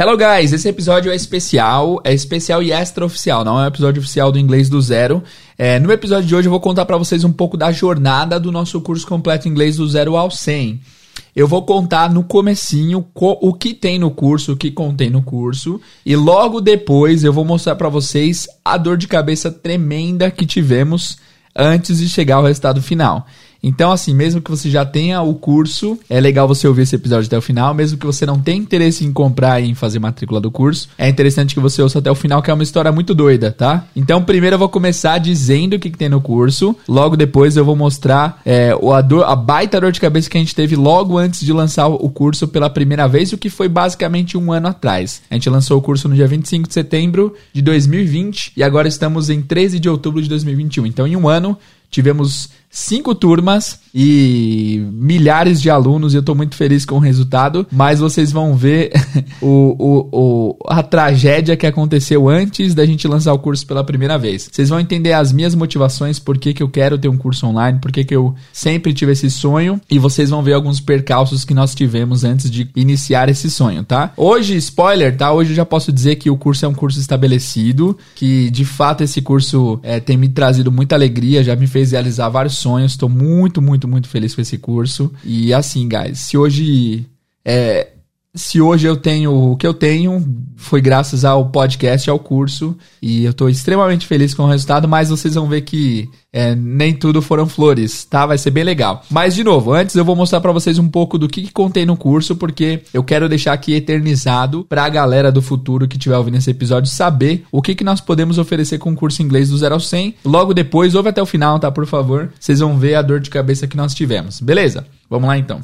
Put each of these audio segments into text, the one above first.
Hello guys, esse episódio é especial, é especial e extra-oficial, não é um episódio oficial do Inglês do Zero. É, no episódio de hoje eu vou contar para vocês um pouco da jornada do nosso curso completo Inglês do Zero ao 100. Eu vou contar no comecinho o que tem no curso, o que contém no curso, e logo depois eu vou mostrar para vocês a dor de cabeça tremenda que tivemos antes de chegar ao resultado final. Então, assim, mesmo que você já tenha o curso, é legal você ouvir esse episódio até o final. Mesmo que você não tenha interesse em comprar e em fazer matrícula do curso, é interessante que você ouça até o final, que é uma história muito doida, tá? Então, primeiro eu vou começar dizendo o que, que tem no curso. Logo depois eu vou mostrar é, a, dor, a baita dor de cabeça que a gente teve logo antes de lançar o curso pela primeira vez, o que foi basicamente um ano atrás. A gente lançou o curso no dia 25 de setembro de 2020 e agora estamos em 13 de outubro de 2021. Então, em um ano, tivemos cinco turmas e milhares de alunos, e eu estou muito feliz com o resultado, mas vocês vão ver o, o, o, a tragédia que aconteceu antes da gente lançar o curso pela primeira vez. Vocês vão entender as minhas motivações, por que, que eu quero ter um curso online, por que, que eu sempre tive esse sonho, e vocês vão ver alguns percalços que nós tivemos antes de iniciar esse sonho, tá? Hoje, spoiler, tá? Hoje eu já posso dizer que o curso é um curso estabelecido, que de fato esse curso é, tem me trazido muita alegria, já me fez realizar vários sonhos. Estou muito, muito, muito feliz com esse curso. E assim, guys, se hoje é, se hoje eu tenho o que eu tenho, foi graças ao podcast, ao curso, e eu estou extremamente feliz com o resultado, mas vocês vão ver que é, nem tudo foram flores, tá? Vai ser bem legal. Mas, de novo, antes eu vou mostrar para vocês um pouco do que, que no curso, porque eu quero deixar aqui eternizado para a galera do futuro que estiver ouvindo esse episódio saber o que, que nós podemos oferecer com o curso inglês do 0 ao 100. Logo depois, ouve até o final, tá? Por favor, vocês vão ver a dor de cabeça que nós tivemos. Beleza? Vamos lá então.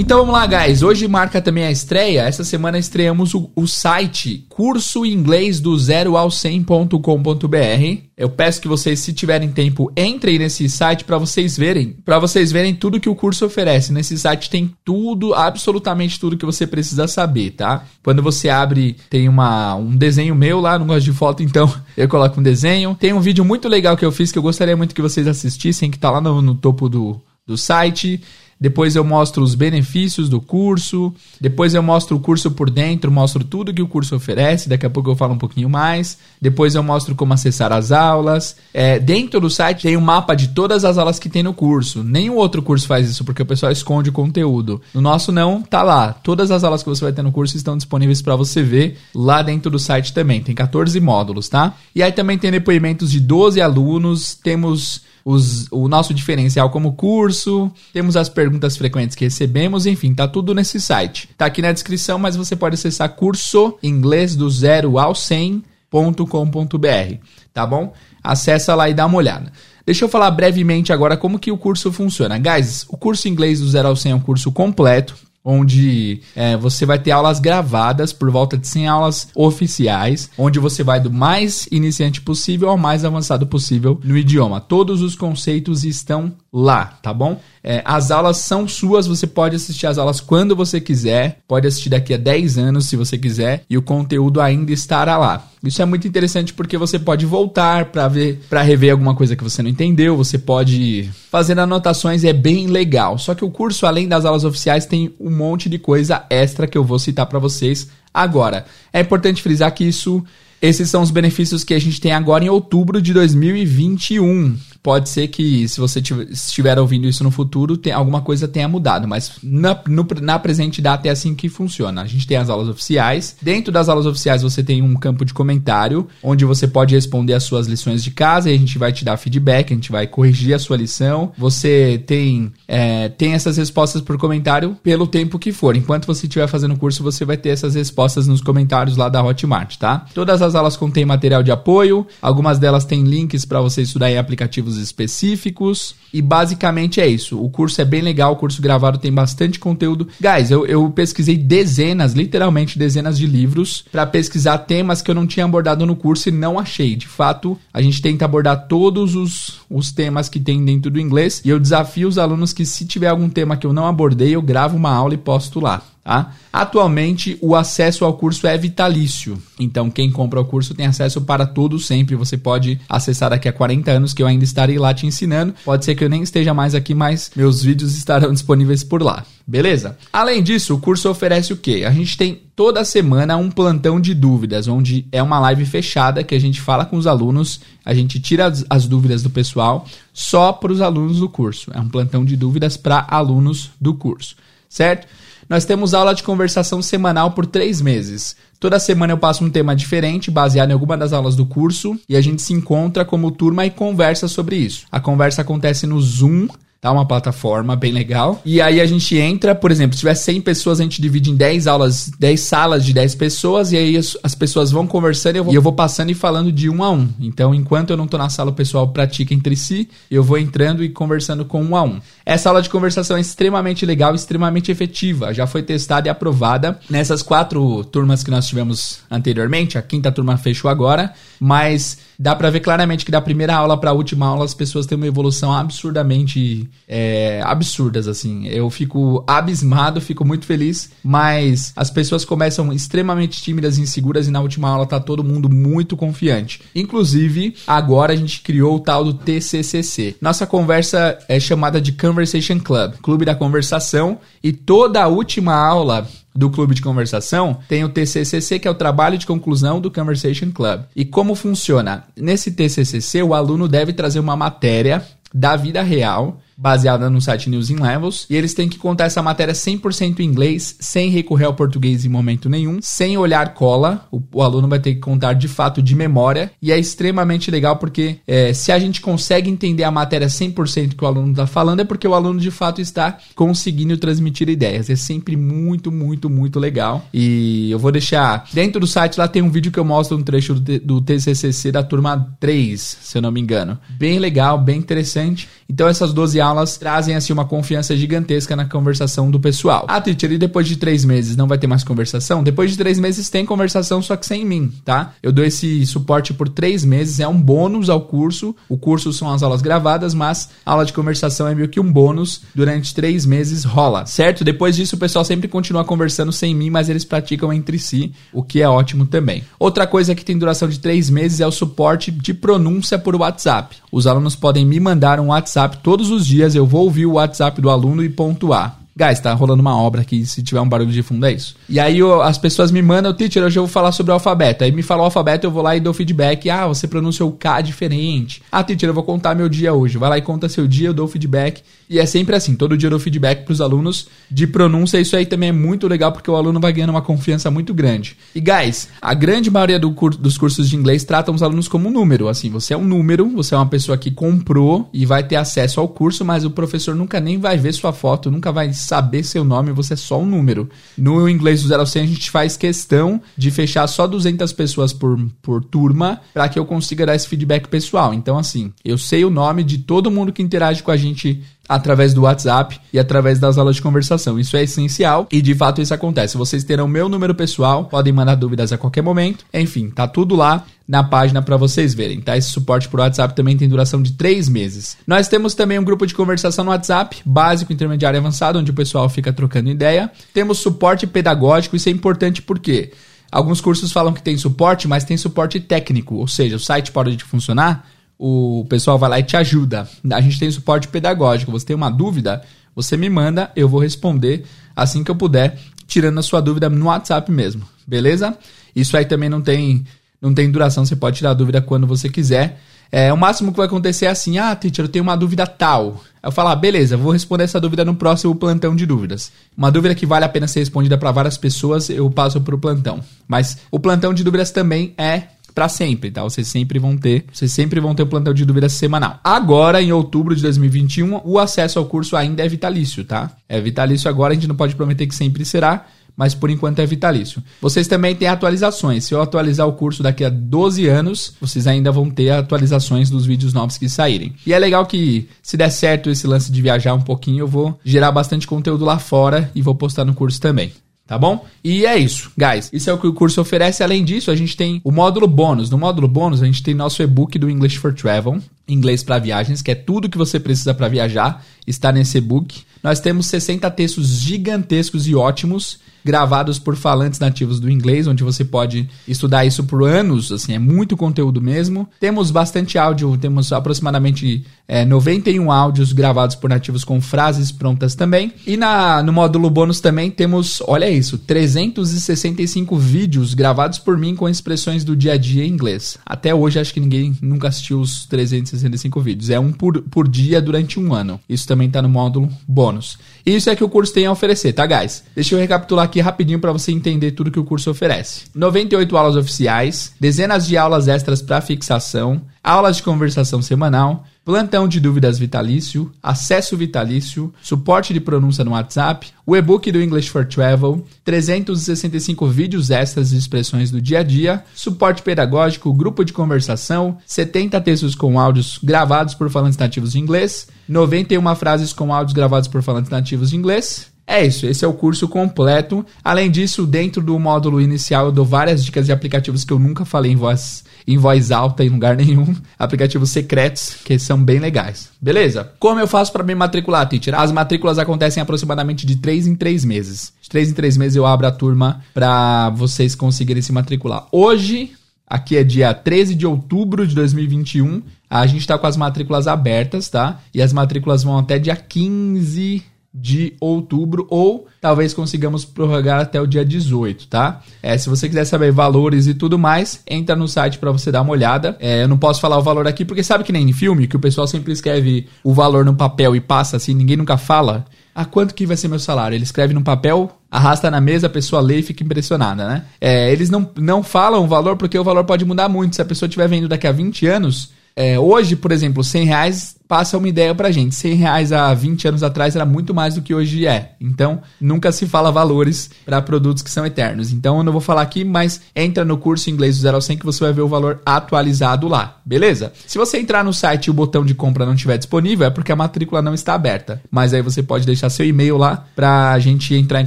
Então vamos lá, guys. Hoje marca também a estreia. Essa semana estreamos o, o site curso inglês do zero ao 100.com.br. Eu peço que vocês, se tiverem tempo, entrem nesse site para vocês verem, para vocês verem tudo que o curso oferece. Nesse site tem tudo, absolutamente tudo que você precisa saber, tá? Quando você abre, tem uma, um desenho meu lá, não gosto de foto, então eu coloco um desenho. Tem um vídeo muito legal que eu fiz que eu gostaria muito que vocês assistissem, que tá lá no, no topo do, do site depois eu mostro os benefícios do curso, depois eu mostro o curso por dentro, mostro tudo que o curso oferece, daqui a pouco eu falo um pouquinho mais, depois eu mostro como acessar as aulas. É, dentro do site tem um mapa de todas as aulas que tem no curso. Nenhum outro curso faz isso, porque o pessoal esconde o conteúdo. No nosso não, tá lá. Todas as aulas que você vai ter no curso estão disponíveis para você ver lá dentro do site também. Tem 14 módulos, tá? E aí também tem depoimentos de 12 alunos, temos os, o nosso diferencial como curso, temos as perguntas frequentes que recebemos, enfim, tá tudo nesse site. Tá aqui na descrição, mas você pode acessar curso inglês do zero ao 100.com.br, tá bom? Acessa lá e dá uma olhada. Deixa eu falar brevemente agora como que o curso funciona. Guys, o curso inglês do zero ao 100 é um curso completo, onde é, você vai ter aulas gravadas por volta de 100 aulas oficiais, onde você vai do mais iniciante possível ao mais avançado possível no idioma. Todos os conceitos estão lá, tá bom? É, as aulas são suas, você pode assistir as aulas quando você quiser, pode assistir daqui a 10 anos se você quiser, e o conteúdo ainda estará lá. Isso é muito interessante porque você pode voltar para ver, para rever alguma coisa que você não entendeu, você pode fazer anotações, é bem legal. Só que o curso, além das aulas oficiais, tem um monte de coisa extra que eu vou citar para vocês agora. É importante frisar que isso esses são os benefícios que a gente tem agora em outubro de 2021. Pode ser que, se você estiver ouvindo isso no futuro, tem, alguma coisa tenha mudado, mas na, no, na presente data é assim que funciona. A gente tem as aulas oficiais. Dentro das aulas oficiais, você tem um campo de comentário, onde você pode responder as suas lições de casa e a gente vai te dar feedback, a gente vai corrigir a sua lição. Você tem, é, tem essas respostas por comentário pelo tempo que for. Enquanto você estiver fazendo o curso, você vai ter essas respostas nos comentários lá da Hotmart, tá? Todas as aulas contêm material de apoio, algumas delas têm links para você estudar em aplicativos específicos. E basicamente é isso. O curso é bem legal, o curso gravado tem bastante conteúdo. Guys, eu, eu pesquisei dezenas, literalmente dezenas de livros para pesquisar temas que eu não tinha abordado no curso e não achei. De fato, a gente tenta abordar todos os, os temas que tem dentro do inglês e eu desafio os alunos que se tiver algum tema que eu não abordei, eu gravo uma aula e posto lá Tá? Atualmente, o acesso ao curso é vitalício. Então, quem compra o curso tem acesso para tudo sempre. Você pode acessar daqui a 40 anos, que eu ainda estarei lá te ensinando. Pode ser que eu nem esteja mais aqui, mas meus vídeos estarão disponíveis por lá. Beleza? Além disso, o curso oferece o quê? A gente tem toda semana um plantão de dúvidas, onde é uma live fechada que a gente fala com os alunos, a gente tira as dúvidas do pessoal só para os alunos do curso. É um plantão de dúvidas para alunos do curso, certo? Nós temos aula de conversação semanal por três meses. Toda semana eu passo um tema diferente, baseado em alguma das aulas do curso, e a gente se encontra como turma e conversa sobre isso. A conversa acontece no Zoom tá? Uma plataforma bem legal. E aí a gente entra, por exemplo, se tiver 100 pessoas, a gente divide em 10 aulas, 10 salas de 10 pessoas, e aí as, as pessoas vão conversando e eu, vou, e eu vou passando e falando de um a um. Então, enquanto eu não tô na sala, o pessoal pratica entre si, eu vou entrando e conversando com um a um. Essa aula de conversação é extremamente legal, extremamente efetiva. Já foi testada e aprovada nessas quatro turmas que nós tivemos anteriormente. A quinta turma fechou agora, mas dá para ver claramente que da primeira aula para a última aula as pessoas têm uma evolução absurdamente é, absurdas assim. Eu fico abismado, fico muito feliz, mas as pessoas começam extremamente tímidas e inseguras e na última aula tá todo mundo muito confiante. Inclusive, agora a gente criou o tal do TCCC. Nossa conversa é chamada de Conversation Club, Clube da Conversação, e toda a última aula do clube de conversação, tem o TCCC, que é o trabalho de conclusão do Conversation Club. E como funciona? Nesse TCCC, o aluno deve trazer uma matéria da vida real baseada no site News in Levels, e eles têm que contar essa matéria 100% em inglês, sem recorrer ao português em momento nenhum, sem olhar cola, o, o aluno vai ter que contar de fato de memória, e é extremamente legal porque é, se a gente consegue entender a matéria 100% que o aluno está falando, é porque o aluno de fato está conseguindo transmitir ideias. É sempre muito, muito, muito legal. E eu vou deixar dentro do site lá tem um vídeo que eu mostro um trecho do, do TCCC da turma 3, se eu não me engano. Bem legal, bem interessante. Então essas 12 aulas trazem assim uma confiança gigantesca na conversação do pessoal. Ah, teacher, e depois de três meses não vai ter mais conversação? Depois de três meses tem conversação, só que sem mim, tá? Eu dou esse suporte por três meses, é um bônus ao curso. O curso são as aulas gravadas, mas a aula de conversação é meio que um bônus. Durante três meses rola, certo? Depois disso o pessoal sempre continua conversando sem mim, mas eles praticam entre si, o que é ótimo também. Outra coisa que tem duração de três meses é o suporte de pronúncia por WhatsApp. Os alunos podem me mandar um WhatsApp todos os dias. Eu vou ouvir o WhatsApp do aluno e pontuar. Guys, tá rolando uma obra aqui, se tiver um barulho de fundo é isso. E aí eu, as pessoas me mandam, teacher, hoje eu vou falar sobre o alfabeto. Aí me fala o alfabeto, eu vou lá e dou feedback. Ah, você pronunciou o K diferente. Ah, teacher, eu vou contar meu dia hoje. Vai lá e conta seu dia, eu dou feedback. E é sempre assim, todo dia eu dou feedback pros alunos de pronúncia. Isso aí também é muito legal, porque o aluno vai ganhando uma confiança muito grande. E guys, a grande maioria do cur dos cursos de inglês tratam os alunos como um número. Assim, você é um número, você é uma pessoa que comprou e vai ter acesso ao curso, mas o professor nunca nem vai ver sua foto, nunca vai saber seu nome, você é só um número. No inglês do 0 ao 100, a gente faz questão de fechar só 200 pessoas por, por turma para que eu consiga dar esse feedback pessoal. Então, assim, eu sei o nome de todo mundo que interage com a gente através do WhatsApp e através das aulas de conversação. Isso é essencial e de fato isso acontece. Vocês terão meu número pessoal, podem mandar dúvidas a qualquer momento. Enfim, tá tudo lá na página para vocês verem, tá? Esse suporte por WhatsApp também tem duração de três meses. Nós temos também um grupo de conversação no WhatsApp, básico, intermediário e avançado, onde o pessoal fica trocando ideia. Temos suporte pedagógico, isso é importante porque alguns cursos falam que tem suporte, mas tem suporte técnico, ou seja, o site pode de funcionar, o pessoal vai lá e te ajuda. A gente tem suporte pedagógico. Você tem uma dúvida, você me manda, eu vou responder assim que eu puder, tirando a sua dúvida no WhatsApp mesmo. Beleza? Isso aí também não tem não tem duração, você pode tirar a dúvida quando você quiser. É, o máximo que vai acontecer é assim: "Ah, teacher, eu tenho uma dúvida tal". Eu falo: ah, "Beleza, vou responder essa dúvida no próximo plantão de dúvidas". Uma dúvida que vale a pena ser respondida para várias pessoas, eu passo para o plantão. Mas o plantão de dúvidas também é para sempre, tá? Vocês sempre vão ter, vocês sempre vão ter o plantão de dúvidas semanal. Agora, em outubro de 2021, o acesso ao curso ainda é vitalício, tá? É vitalício agora, a gente não pode prometer que sempre será, mas por enquanto é vitalício. Vocês também têm atualizações. Se eu atualizar o curso daqui a 12 anos, vocês ainda vão ter atualizações dos vídeos novos que saírem. E é legal que, se der certo esse lance de viajar um pouquinho, eu vou gerar bastante conteúdo lá fora e vou postar no curso também tá bom? E é isso, guys. Isso é o que o curso oferece. Além disso, a gente tem o módulo bônus. No módulo bônus, a gente tem nosso e-book do English for Travel. Inglês para Viagens, que é tudo que você precisa para viajar, está nesse e-book. Nós temos 60 textos gigantescos e ótimos gravados por falantes nativos do inglês, onde você pode estudar isso por anos, assim, é muito conteúdo mesmo. Temos bastante áudio, temos aproximadamente é, 91 áudios gravados por nativos com frases prontas também. E na, no módulo bônus também temos, olha isso, 365 vídeos gravados por mim com expressões do dia a dia em inglês. Até hoje acho que ninguém nunca assistiu os 365 vídeos. É um por, por dia durante um ano. Isso também está no módulo bônus. Isso é que o curso tem a oferecer, tá, guys? Deixa eu recapitular aqui rapidinho para você entender tudo que o curso oferece. 98 aulas oficiais, dezenas de aulas extras para fixação, aulas de conversação semanal, plantão de dúvidas vitalício, acesso vitalício, suporte de pronúncia no WhatsApp, o e-book do English for Travel, 365 vídeos extras de expressões do dia a dia, suporte pedagógico, grupo de conversação, 70 textos com áudios gravados por falantes nativos de inglês, 91 frases com áudios gravados por falantes nativos de inglês, é isso, esse é o curso completo. Além disso, dentro do módulo inicial, eu dou várias dicas de aplicativos que eu nunca falei em voz, em voz alta em lugar nenhum. Aplicativos secretos que são bem legais. Beleza? Como eu faço para me matricular, teacher? As matrículas acontecem aproximadamente de 3 em 3 meses. De 3 em 3 meses eu abro a turma para vocês conseguirem se matricular. Hoje, Aqui é dia 13 de outubro de 2021. A gente está com as matrículas abertas, tá? E as matrículas vão até dia 15 de outubro ou talvez consigamos prorrogar até o dia 18, tá? É, se você quiser saber valores e tudo mais, entra no site para você dar uma olhada. É, eu não posso falar o valor aqui porque sabe que nem em filme que o pessoal sempre escreve o valor no papel e passa assim, ninguém nunca fala. Ah, quanto que vai ser meu salário? Ele escreve no papel, arrasta na mesa, a pessoa lê e fica impressionada, né? É, eles não, não falam o valor porque o valor pode mudar muito. Se a pessoa estiver vendo daqui a 20 anos, é, hoje, por exemplo, 100 reais passa uma ideia pra gente. 100 reais há 20 anos atrás era muito mais do que hoje é. Então, nunca se fala valores para produtos que são eternos. Então, eu não vou falar aqui, mas entra no curso Inglês do 0 ao 100 que você vai ver o valor atualizado lá, beleza? Se você entrar no site e o botão de compra não estiver disponível, é porque a matrícula não está aberta. Mas aí você pode deixar seu e-mail lá pra gente entrar em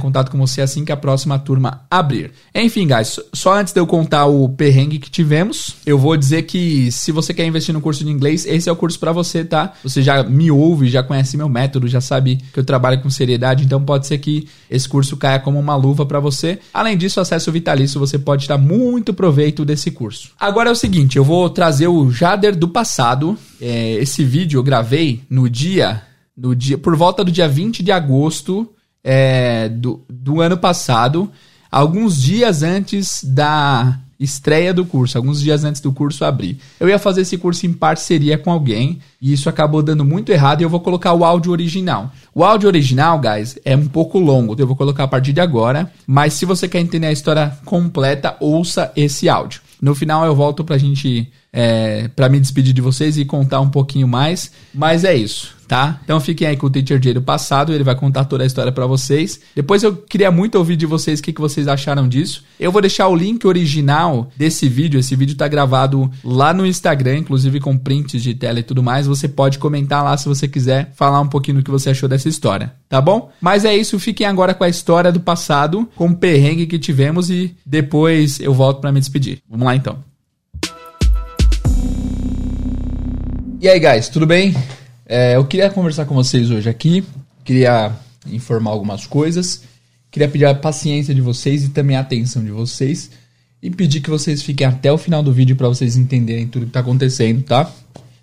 contato com você assim que a próxima turma abrir. Enfim, guys, só antes de eu contar o perrengue que tivemos, eu vou dizer que se você quer investir no curso de inglês, esse é o curso para você, tá? Você já me ouve, já conhece meu método, já sabe que eu trabalho com seriedade, então pode ser que esse curso caia como uma luva para você. Além disso, acesso vitalício, você pode dar muito proveito desse curso. Agora é o seguinte, eu vou trazer o Jader do passado. É, esse vídeo eu gravei no dia, no dia, por volta do dia 20 de agosto é, do, do ano passado, alguns dias antes da estreia do curso, alguns dias antes do curso abrir. Eu ia fazer esse curso em parceria com alguém e isso acabou dando muito errado e eu vou colocar o áudio original. O áudio original, guys, é um pouco longo, eu vou colocar a partir de agora, mas se você quer entender a história completa, ouça esse áudio. No final eu volto pra gente, é, pra me despedir de vocês e contar um pouquinho mais, mas é isso tá? Então fiquem aí com o Teacher Jay do passado, ele vai contar toda a história para vocês. Depois eu queria muito ouvir de vocês o que, que vocês acharam disso. Eu vou deixar o link original desse vídeo, esse vídeo tá gravado lá no Instagram, inclusive com prints de tela e tudo mais. Você pode comentar lá se você quiser falar um pouquinho do que você achou dessa história, tá bom? Mas é isso, fiquem agora com a história do passado, com o perrengue que tivemos e depois eu volto para me despedir. Vamos lá então. E aí, guys, tudo bem? É, eu queria conversar com vocês hoje aqui, queria informar algumas coisas, queria pedir a paciência de vocês e também a atenção de vocês e pedir que vocês fiquem até o final do vídeo para vocês entenderem tudo que está acontecendo, tá?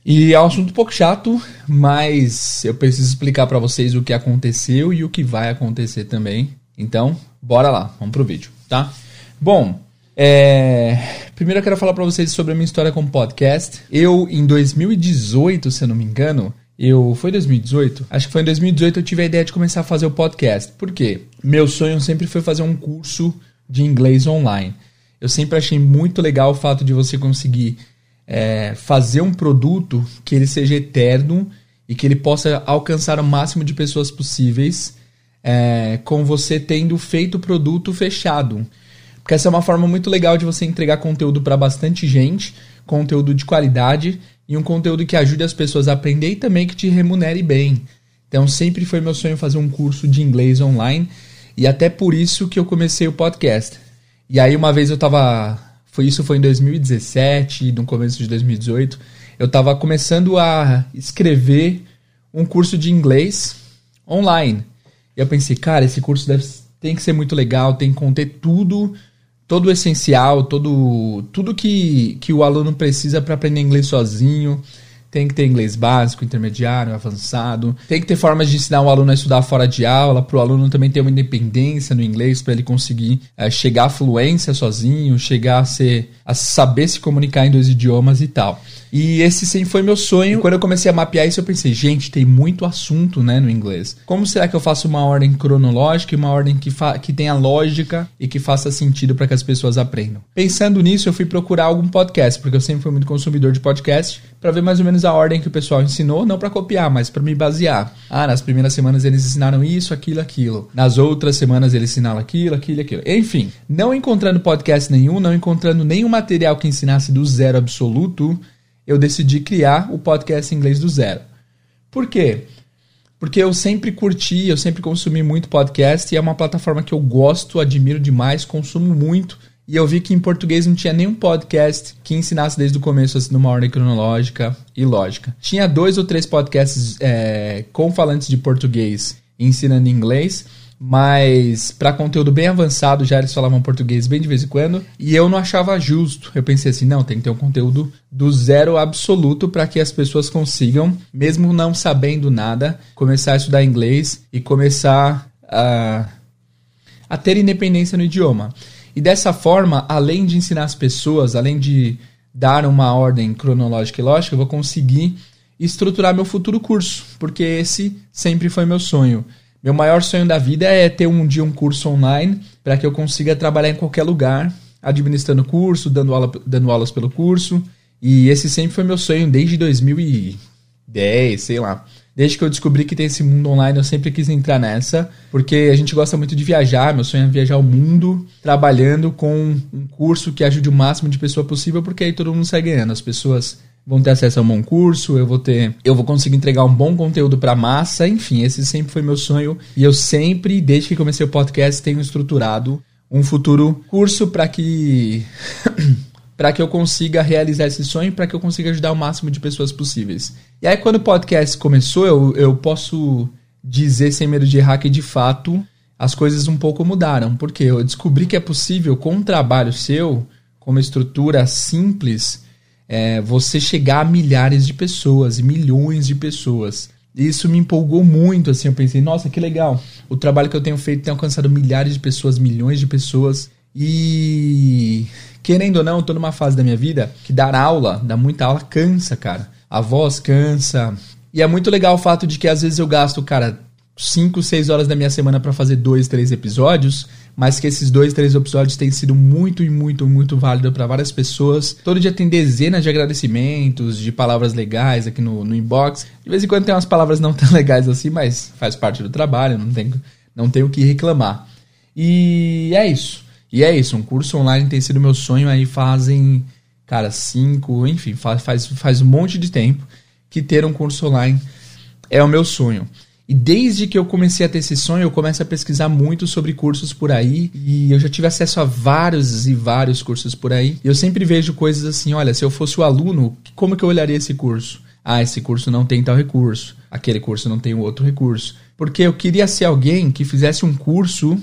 E é um assunto um pouco chato, mas eu preciso explicar para vocês o que aconteceu e o que vai acontecer também. Então, bora lá, vamos pro vídeo, tá? Bom, é... primeiro eu quero falar para vocês sobre a minha história com podcast. Eu, em 2018, se eu não me engano, eu. Foi 2018? Acho que foi em 2018 eu tive a ideia de começar a fazer o podcast. Por quê? Meu sonho sempre foi fazer um curso de inglês online. Eu sempre achei muito legal o fato de você conseguir é, fazer um produto que ele seja eterno e que ele possa alcançar o máximo de pessoas possíveis é, com você tendo feito o produto fechado. Porque essa é uma forma muito legal de você entregar conteúdo para bastante gente, conteúdo de qualidade e um conteúdo que ajude as pessoas a aprender e também que te remunere bem. Então sempre foi meu sonho fazer um curso de inglês online e até por isso que eu comecei o podcast. E aí uma vez eu tava, foi isso foi em 2017, no começo de 2018, eu estava começando a escrever um curso de inglês online. E eu pensei, cara, esse curso deve, tem que ser muito legal, tem que conter tudo, todo o essencial, todo, tudo que, que o aluno precisa para aprender inglês sozinho. Tem que ter inglês básico, intermediário, avançado. Tem que ter formas de ensinar o aluno a estudar fora de aula, para o aluno também ter uma independência no inglês, para ele conseguir é, chegar à fluência sozinho, chegar a ser a saber se comunicar em dois idiomas e tal. E esse sempre foi meu sonho. E quando eu comecei a mapear isso, eu pensei, gente, tem muito assunto, né, no inglês. Como será que eu faço uma ordem cronológica e uma ordem que, que tenha lógica e que faça sentido para que as pessoas aprendam? Pensando nisso, eu fui procurar algum podcast, porque eu sempre fui muito consumidor de podcast, para ver mais ou menos a ordem que o pessoal ensinou, não para copiar, mas para me basear. Ah, nas primeiras semanas eles ensinaram isso, aquilo, aquilo. Nas outras semanas eles ensinaram aquilo, aquilo, aquilo. Enfim, não encontrando podcast nenhum, não encontrando nenhum material que ensinasse do zero absoluto, eu decidi criar o podcast inglês do zero. Por quê? Porque eu sempre curti, eu sempre consumi muito podcast e é uma plataforma que eu gosto, admiro demais, consumo muito. E eu vi que em português não tinha nenhum podcast que ensinasse desde o começo assim, numa ordem cronológica e lógica. Tinha dois ou três podcasts é, com falantes de português ensinando inglês, mas para conteúdo bem avançado já eles falavam português bem de vez em quando e eu não achava justo. Eu pensei assim, não, tem que ter um conteúdo do zero absoluto para que as pessoas consigam, mesmo não sabendo nada, começar a estudar inglês e começar a, a ter independência no idioma. E dessa forma, além de ensinar as pessoas, além de dar uma ordem cronológica e lógica, eu vou conseguir estruturar meu futuro curso, porque esse sempre foi meu sonho. Meu maior sonho da vida é ter um dia um curso online para que eu consiga trabalhar em qualquer lugar, administrando curso, dando, aula, dando aulas pelo curso. E esse sempre foi meu sonho desde 2010, sei lá. Desde que eu descobri que tem esse mundo online, eu sempre quis entrar nessa, porque a gente gosta muito de viajar. Meu sonho é viajar o mundo trabalhando com um curso que ajude o máximo de pessoa possível, porque aí todo mundo sai ganhando. As pessoas vão ter acesso a um bom curso, eu vou ter, eu vou conseguir entregar um bom conteúdo para massa, enfim, esse sempre foi meu sonho e eu sempre, desde que comecei o podcast, tenho estruturado um futuro curso para que para que eu consiga realizar esse sonho, para que eu consiga ajudar o máximo de pessoas possíveis. E aí quando o podcast começou, eu, eu posso dizer sem medo de errar que de fato as coisas um pouco mudaram, porque eu descobri que é possível com um trabalho seu, com uma estrutura simples, é, você chegar a milhares de pessoas, milhões de pessoas. Isso me empolgou muito, assim, eu pensei, nossa, que legal. O trabalho que eu tenho feito tem alcançado milhares de pessoas, milhões de pessoas. E querendo ou não, eu tô numa fase da minha vida que dar aula, dar muita aula, cansa, cara. A voz cansa. E é muito legal o fato de que às vezes eu gasto, cara, 5, 6 horas da minha semana para fazer dois, três episódios mas que esses dois, três episódios têm sido muito e muito, muito válido para várias pessoas. Todo dia tem dezenas de agradecimentos, de palavras legais aqui no, no inbox. De vez em quando tem umas palavras não tão legais assim, mas faz parte do trabalho, não tem, não tem o que reclamar. E é isso. E é isso, um curso online tem sido meu sonho aí fazem, cara, cinco, enfim, faz, faz, faz um monte de tempo que ter um curso online é o meu sonho. E desde que eu comecei a ter esse sonho, eu começo a pesquisar muito sobre cursos por aí. E eu já tive acesso a vários e vários cursos por aí. E eu sempre vejo coisas assim: olha, se eu fosse o aluno, como que eu olharia esse curso? Ah, esse curso não tem tal recurso. Aquele curso não tem outro recurso. Porque eu queria ser alguém que fizesse um curso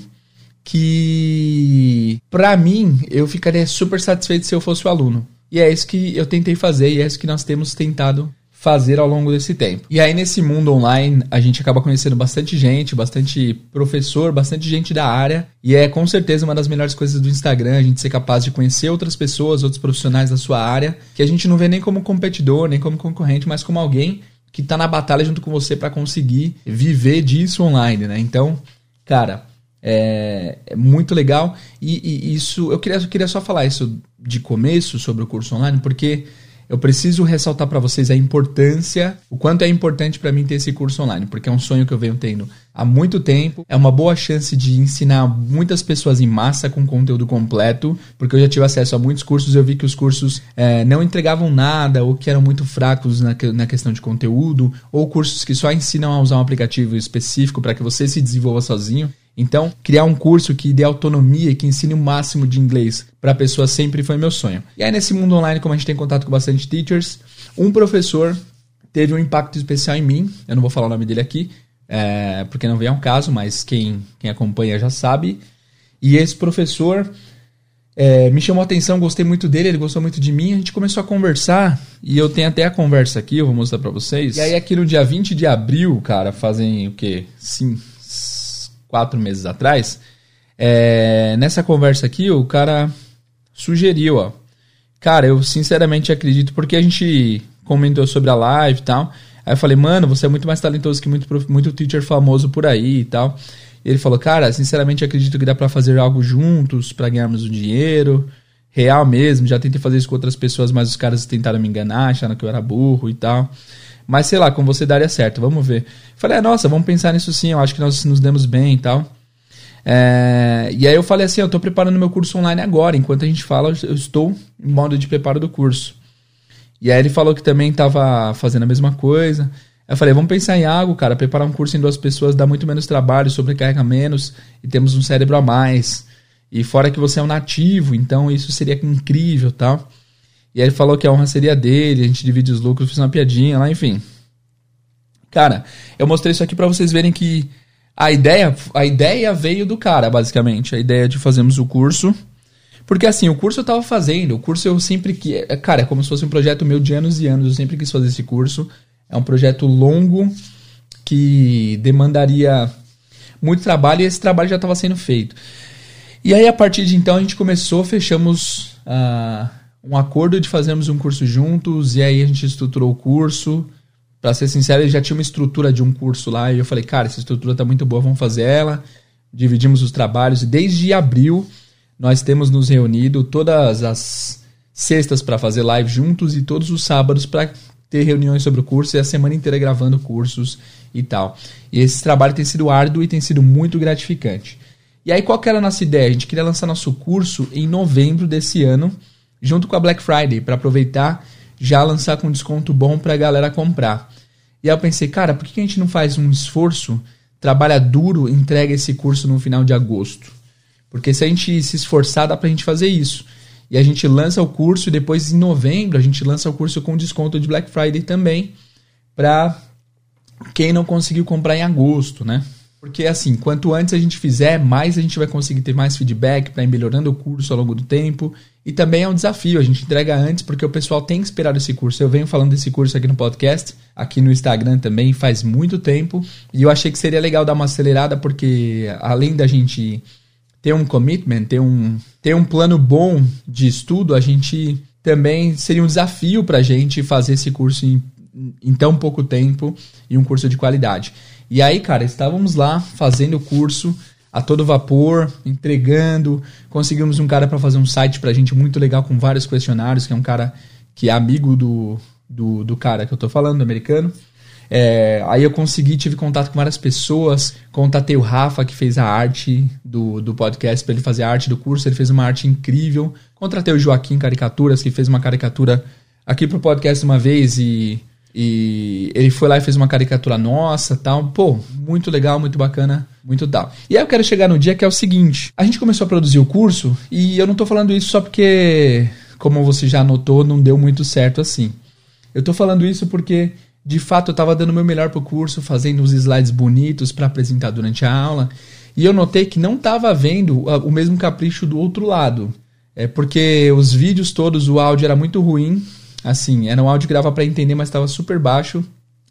que, para mim, eu ficaria super satisfeito se eu fosse o aluno. E é isso que eu tentei fazer e é isso que nós temos tentado fazer ao longo desse tempo. E aí nesse mundo online, a gente acaba conhecendo bastante gente, bastante professor, bastante gente da área, e é com certeza uma das melhores coisas do Instagram, a gente ser capaz de conhecer outras pessoas, outros profissionais da sua área, que a gente não vê nem como competidor, nem como concorrente, mas como alguém que está na batalha junto com você para conseguir viver disso online, né? Então, cara, é, é muito legal. E, e, isso, eu queria, eu queria só falar isso de começo sobre o curso online, porque eu preciso ressaltar para vocês a importância, o quanto é importante para mim ter esse curso online, porque é um sonho que eu venho tendo há muito tempo. É uma boa chance de ensinar muitas pessoas em massa com conteúdo completo, porque eu já tive acesso a muitos cursos e eu vi que os cursos é, não entregavam nada ou que eram muito fracos na, na questão de conteúdo, ou cursos que só ensinam a usar um aplicativo específico para que você se desenvolva sozinho. Então, criar um curso que dê autonomia e que ensine o máximo de inglês para a pessoa sempre foi meu sonho. E aí, nesse mundo online, como a gente tem contato com bastante teachers, um professor teve um impacto especial em mim. Eu não vou falar o nome dele aqui, é, porque não vem ao caso, mas quem, quem acompanha já sabe. E esse professor é, me chamou a atenção, gostei muito dele, ele gostou muito de mim, a gente começou a conversar, e eu tenho até a conversa aqui, eu vou mostrar para vocês. E aí aqui no dia 20 de abril, cara, fazem o quê? Sim, quatro meses atrás, é, nessa conversa aqui, o cara sugeriu, ó. Cara, eu sinceramente acredito, porque a gente comentou sobre a live e tal. Aí eu falei, mano, você é muito mais talentoso que muito, muito teacher famoso por aí e tal. E ele falou, cara, sinceramente acredito que dá para fazer algo juntos para ganharmos o dinheiro. Real mesmo, já tentei fazer isso com outras pessoas, mas os caras tentaram me enganar, acharam que eu era burro e tal. Mas sei lá, com você daria certo, vamos ver. Falei, ah, nossa, vamos pensar nisso sim, eu acho que nós nos demos bem e tal. É, e aí eu falei assim, eu estou preparando meu curso online agora, enquanto a gente fala, eu estou em modo de preparo do curso. E aí ele falou que também estava fazendo a mesma coisa. Eu falei, vamos pensar em algo, cara, preparar um curso em duas pessoas dá muito menos trabalho, sobrecarrega menos e temos um cérebro a mais. E fora que você é um nativo, então isso seria incrível, tal. E aí ele falou que a honra seria dele, a gente divide os lucros, fiz uma piadinha lá, enfim. Cara, eu mostrei isso aqui para vocês verem que a ideia, a ideia veio do cara, basicamente. A ideia de fazermos o curso. Porque assim, o curso eu tava fazendo, o curso eu sempre que. É, cara, é como se fosse um projeto meu de anos e anos, eu sempre quis fazer esse curso. É um projeto longo que demandaria muito trabalho e esse trabalho já estava sendo feito. E aí, a partir de então, a gente começou, fechamos. Uh, um acordo de fazermos um curso juntos, e aí a gente estruturou o curso. Para ser sincero, ele já tinha uma estrutura de um curso lá, e eu falei, cara, essa estrutura tá muito boa, vamos fazer ela. Dividimos os trabalhos, e desde abril nós temos nos reunido todas as sextas para fazer live juntos e todos os sábados para ter reuniões sobre o curso e a semana inteira gravando cursos e tal. E esse trabalho tem sido árduo e tem sido muito gratificante. E aí, qual que era a nossa ideia? A gente queria lançar nosso curso em novembro desse ano junto com a Black Friday, para aproveitar já lançar com desconto bom para a galera comprar. E aí eu pensei, cara, por que a gente não faz um esforço, trabalha duro, entrega esse curso no final de agosto? Porque se a gente se esforçar, dá pra gente fazer isso. E a gente lança o curso e depois em novembro a gente lança o curso com desconto de Black Friday também para quem não conseguiu comprar em agosto, né? Porque assim, quanto antes a gente fizer, mais a gente vai conseguir ter mais feedback para ir melhorando o curso ao longo do tempo. E também é um desafio, a gente entrega antes porque o pessoal tem que esperar esse curso. Eu venho falando desse curso aqui no podcast, aqui no Instagram também faz muito tempo, e eu achei que seria legal dar uma acelerada porque além da gente ter um commitment, ter um, ter um plano bom de estudo, a gente também seria um desafio para a gente fazer esse curso em, em tão pouco tempo e um curso de qualidade. E aí, cara, estávamos lá fazendo o curso a todo vapor, entregando. Conseguimos um cara para fazer um site pra gente muito legal com vários questionários, que é um cara que é amigo do, do, do cara que eu tô falando, do americano. É, aí eu consegui, tive contato com várias pessoas, contatei o Rafa, que fez a arte do, do podcast, para ele fazer a arte do curso, ele fez uma arte incrível. Contratei o Joaquim Caricaturas, que fez uma caricatura aqui pro podcast uma vez e e ele foi lá e fez uma caricatura nossa tal. Pô, muito legal, muito bacana, muito tal. E aí eu quero chegar no dia que é o seguinte: a gente começou a produzir o curso e eu não tô falando isso só porque, como você já notou, não deu muito certo assim. Eu tô falando isso porque, de fato, eu tava dando o meu melhor pro curso, fazendo uns slides bonitos para apresentar durante a aula. E eu notei que não tava vendo o mesmo capricho do outro lado. É porque os vídeos todos, o áudio era muito ruim, Assim, era um áudio que dava para entender, mas estava super baixo.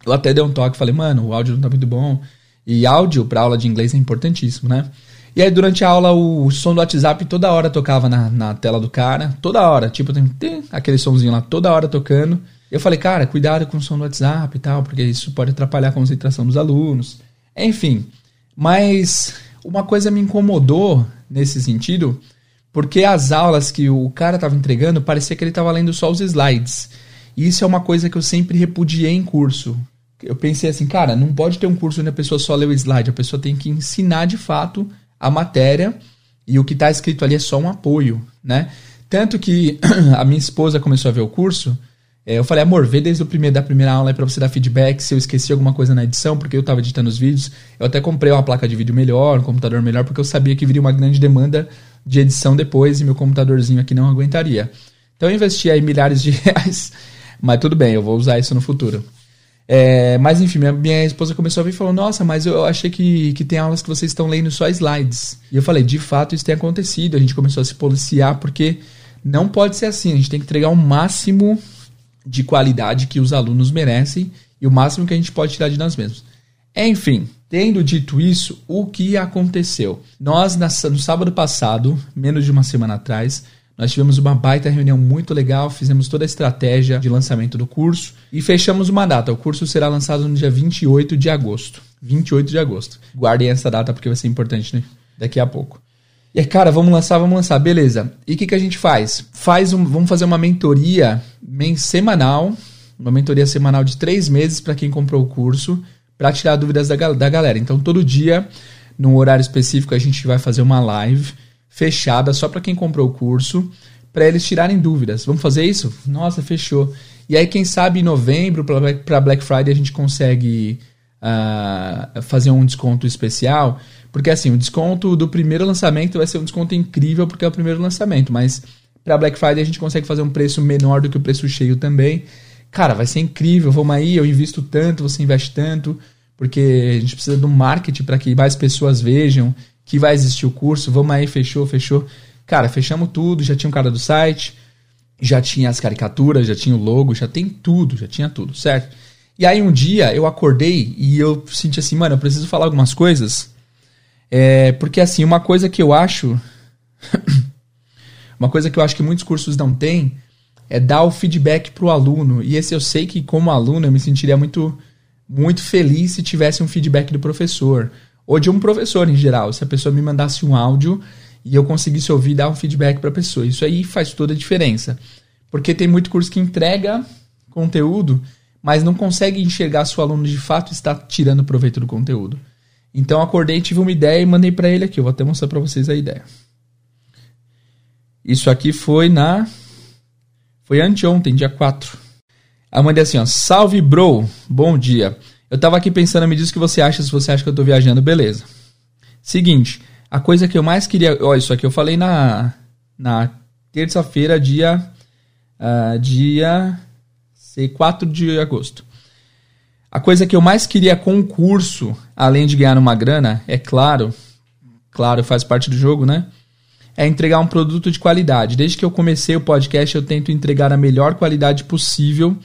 Eu até dei um toque, falei, mano, o áudio não tá muito bom. E áudio para aula de inglês é importantíssimo, né? E aí, durante a aula, o som do WhatsApp toda hora tocava na, na tela do cara. Toda hora. Tipo, tem, tem aquele somzinho lá toda hora tocando. Eu falei, cara, cuidado com o som do WhatsApp e tal, porque isso pode atrapalhar a concentração dos alunos. Enfim. Mas uma coisa me incomodou nesse sentido porque as aulas que o cara estava entregando, parecia que ele estava lendo só os slides. E isso é uma coisa que eu sempre repudiei em curso. Eu pensei assim, cara, não pode ter um curso onde a pessoa só lê o slide, a pessoa tem que ensinar de fato a matéria e o que está escrito ali é só um apoio, né? Tanto que a minha esposa começou a ver o curso, É, eu falei, amor, vê desde o primeiro, da primeira aula pra você dar feedback se eu esqueci alguma coisa na edição, porque eu tava editando os vídeos. Eu até comprei uma placa de vídeo melhor, um computador melhor, porque eu sabia que viria uma grande demanda de edição depois e meu computadorzinho aqui não aguentaria. Então eu investi aí milhares de reais, mas tudo bem, eu vou usar isso no futuro. É, mas enfim, minha, minha, esposa começou a vir e falou: Nossa, mas eu achei que, que tem aulas que vocês estão lendo só slides. E eu falei: De fato, isso tem acontecido. A gente começou a se policiar porque não pode ser assim. A gente tem que entregar o máximo de qualidade que os alunos merecem e o máximo que a gente pode tirar de nós mesmos. Enfim, tendo dito isso, o que aconteceu? Nós, no sábado passado, menos de uma semana atrás, nós tivemos uma baita reunião muito legal, fizemos toda a estratégia de lançamento do curso e fechamos uma data. O curso será lançado no dia 28 de agosto. 28 de agosto. Guardem essa data porque vai ser importante né? daqui a pouco. E cara, vamos lançar, vamos lançar, beleza. E o que, que a gente faz? Faz um, vamos fazer uma mentoria semanal, uma mentoria semanal de três meses para quem comprou o curso, para tirar dúvidas da, da galera. Então, todo dia, num horário específico, a gente vai fazer uma live fechada só para quem comprou o curso, para eles tirarem dúvidas. Vamos fazer isso? Nossa, fechou. E aí, quem sabe em novembro, para Black Friday, a gente consegue uh, fazer um desconto especial porque assim, o desconto do primeiro lançamento vai ser um desconto incrível porque é o primeiro lançamento, mas para Black Friday a gente consegue fazer um preço menor do que o preço cheio também. Cara, vai ser incrível, vamos aí, eu invisto tanto, você investe tanto, porque a gente precisa um marketing para que mais pessoas vejam que vai existir o curso. Vamos aí, fechou, fechou. Cara, fechamos tudo, já tinha um cara do site, já tinha as caricaturas, já tinha o logo, já tem tudo, já tinha tudo, certo? E aí um dia eu acordei e eu senti assim, mano, eu preciso falar algumas coisas é, porque assim, uma coisa que eu acho. uma coisa que eu acho que muitos cursos não têm é dar o feedback para o aluno. E esse eu sei que, como aluno, eu me sentiria muito, muito feliz se tivesse um feedback do professor. Ou de um professor em geral. Se a pessoa me mandasse um áudio e eu conseguisse ouvir dar um feedback para a pessoa. Isso aí faz toda a diferença. Porque tem muito curso que entrega conteúdo, mas não consegue enxergar se o aluno de fato está tirando proveito do conteúdo. Então acordei, tive uma ideia e mandei para ele aqui. Eu vou até mostrar para vocês a ideia. Isso aqui foi na. Foi anteontem, dia 4. A mãe assim, ó. Salve, bro. Bom dia. Eu tava aqui pensando, me diz o que você acha, se você acha que eu tô viajando, beleza. Seguinte, a coisa que eu mais queria. Ó, isso aqui eu falei na. Na terça-feira, dia. Uh, dia. Sei, 4 de agosto. A coisa que eu mais queria com o curso, além de ganhar uma grana, é claro, claro, faz parte do jogo, né? É entregar um produto de qualidade. Desde que eu comecei o podcast, eu tento entregar a melhor qualidade possível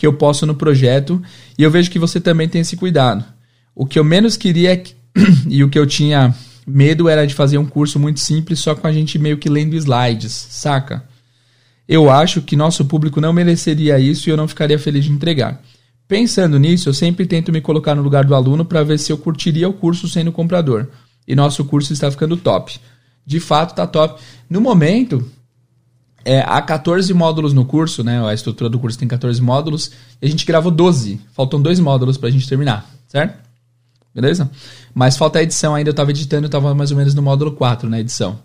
que eu posso no projeto, e eu vejo que você também tem esse cuidado. O que eu menos queria é e o que eu tinha medo era de fazer um curso muito simples só com a gente meio que lendo slides, saca? Eu acho que nosso público não mereceria isso e eu não ficaria feliz de entregar. Pensando nisso, eu sempre tento me colocar no lugar do aluno para ver se eu curtiria o curso sendo comprador. E nosso curso está ficando top. De fato, está top. No momento, é, há 14 módulos no curso, né? A estrutura do curso tem 14 módulos. E a gente gravou 12. Faltam dois módulos para a gente terminar, certo? Beleza? Mas falta a edição ainda. Eu estava editando, eu estava mais ou menos no módulo 4 na edição.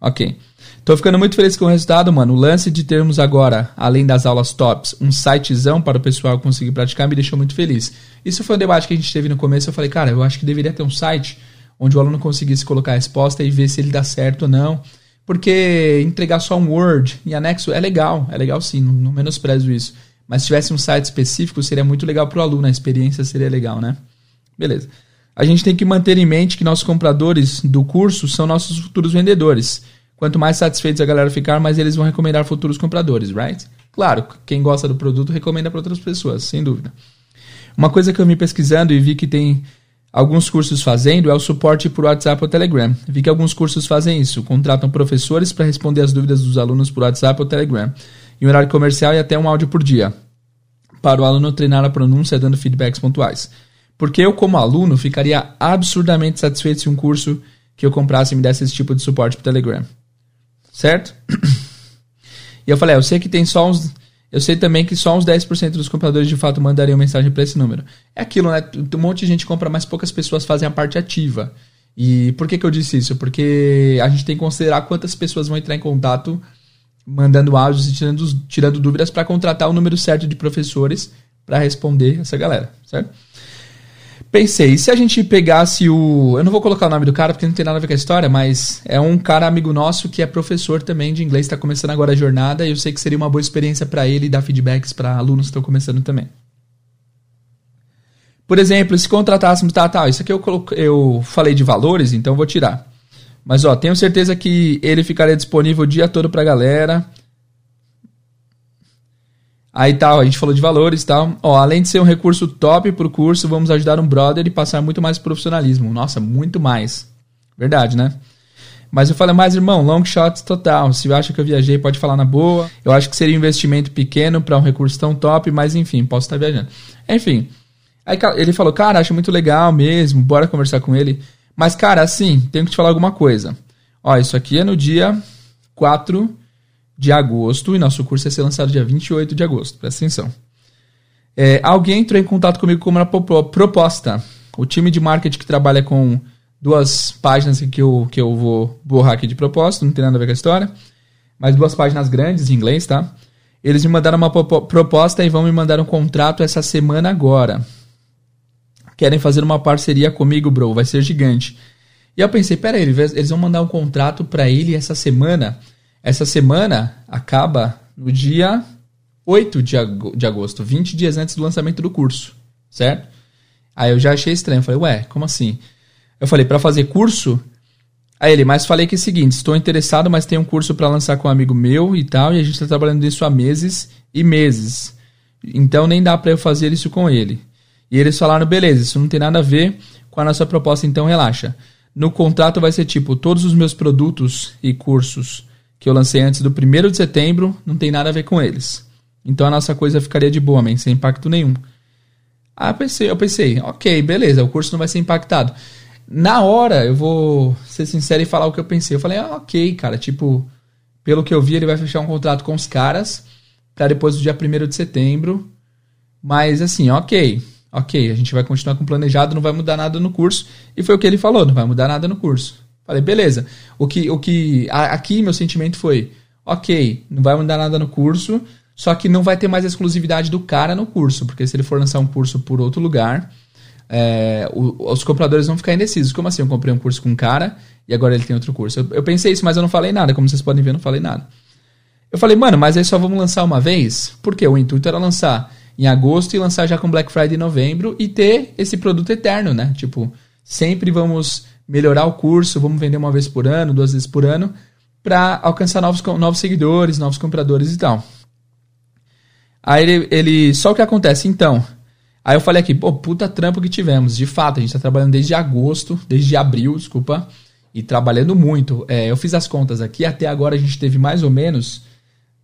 Ok. Tô ficando muito feliz com o resultado, mano. O lance de termos agora, além das aulas tops, um sitezão para o pessoal conseguir praticar me deixou muito feliz. Isso foi um debate que a gente teve no começo. Eu falei, cara, eu acho que deveria ter um site onde o aluno conseguisse colocar a resposta e ver se ele dá certo ou não. Porque entregar só um Word em anexo é legal, é legal sim, não, não menosprezo isso. Mas se tivesse um site específico, seria muito legal para o aluno, a experiência seria legal, né? Beleza. A gente tem que manter em mente que nossos compradores do curso são nossos futuros vendedores. Quanto mais satisfeitos a galera ficar, mais eles vão recomendar futuros compradores, right? Claro, quem gosta do produto recomenda para outras pessoas, sem dúvida. Uma coisa que eu me pesquisando e vi que tem alguns cursos fazendo é o suporte por WhatsApp ou Telegram. Vi que alguns cursos fazem isso, contratam professores para responder as dúvidas dos alunos por WhatsApp ou Telegram, em horário comercial e até um áudio por dia, para o aluno treinar a pronúncia dando feedbacks pontuais. Porque eu, como aluno, ficaria absurdamente satisfeito se um curso que eu comprasse me desse esse tipo de suporte para Telegram certo? E eu falei, é, eu sei que tem só uns. Eu sei também que só uns 10% dos compradores de fato mandariam mensagem para esse número. É aquilo, né? Um monte de gente compra, mas poucas pessoas fazem a parte ativa. E por que, que eu disse isso? Porque a gente tem que considerar quantas pessoas vão entrar em contato mandando áudios e tirando, tirando dúvidas para contratar o número certo de professores para responder essa galera, certo? Pensei, se a gente pegasse o. Eu não vou colocar o nome do cara porque não tem nada a ver com a história, mas é um cara amigo nosso que é professor também de inglês, está começando agora a jornada e eu sei que seria uma boa experiência para ele dar feedbacks para alunos que estão começando também. Por exemplo, se contratássemos, tá, tá, isso aqui eu, eu falei de valores, então vou tirar. Mas ó, tenho certeza que ele ficaria disponível o dia todo pra galera. Aí tal, a gente falou de valores e tal. Ó, além de ser um recurso top pro curso, vamos ajudar um brother e passar muito mais profissionalismo. Nossa, muito mais. Verdade, né? Mas eu falei, mas irmão, long shots total. Se acha que eu viajei, pode falar na boa. Eu acho que seria um investimento pequeno para um recurso tão top, mas enfim, posso estar viajando. Enfim. Aí ele falou, cara, acho muito legal mesmo, bora conversar com ele. Mas, cara, assim, tenho que te falar alguma coisa. Ó, isso aqui é no dia 4 de agosto e nosso curso vai ser lançado dia 28 de agosto. Presta atenção. É, alguém entrou em contato comigo com uma proposta. O time de marketing que trabalha com duas páginas que eu, que eu vou borrar aqui de propósito, não tem nada a ver com a história, mas duas páginas grandes em inglês, tá? Eles me mandaram uma proposta e vão me mandar um contrato essa semana agora querem fazer uma parceria comigo, bro, vai ser gigante. E eu pensei, peraí, eles vão mandar um contrato para ele essa semana. Essa semana acaba no dia 8 de, ag de agosto, 20 dias antes do lançamento do curso, certo? Aí eu já achei estranho, falei, ué, como assim? Eu falei, para fazer curso? Aí ele, mas falei que é o seguinte, estou interessado, mas tem um curso para lançar com um amigo meu e tal, e a gente está trabalhando nisso há meses e meses. Então nem dá para eu fazer isso com ele. E eles falaram: beleza, isso não tem nada a ver com a nossa proposta, então relaxa. No contrato vai ser tipo: todos os meus produtos e cursos que eu lancei antes do 1 de setembro não tem nada a ver com eles. Então a nossa coisa ficaria de boa, man, sem impacto nenhum. Ah, eu pensei, eu pensei, ok, beleza, o curso não vai ser impactado. Na hora, eu vou ser sincero e falar o que eu pensei. Eu falei, ah, ok, cara, tipo, pelo que eu vi, ele vai fechar um contrato com os caras para depois do dia 1 de setembro. Mas assim, ok, ok, a gente vai continuar com o planejado, não vai mudar nada no curso. E foi o que ele falou, não vai mudar nada no curso. Falei, beleza. O que, o que aqui meu sentimento foi, ok, não vai mudar nada no curso, só que não vai ter mais exclusividade do cara no curso, porque se ele for lançar um curso por outro lugar, é, o, os compradores vão ficar indecisos. Como assim? Eu comprei um curso com um cara e agora ele tem outro curso. Eu, eu pensei isso, mas eu não falei nada. Como vocês podem ver, eu não falei nada. Eu falei, mano, mas aí só vamos lançar uma vez? Porque o intuito era lançar em agosto e lançar já com Black Friday em novembro e ter esse produto eterno, né? Tipo, sempre vamos melhorar o curso, vamos vender uma vez por ano, duas vezes por ano, para alcançar novos, novos seguidores, novos compradores e tal. Aí ele, ele. Só o que acontece então? Aí eu falei aqui, pô, puta trampo que tivemos. De fato, a gente tá trabalhando desde agosto, desde abril, desculpa, e trabalhando muito. É, eu fiz as contas aqui, até agora a gente teve mais ou menos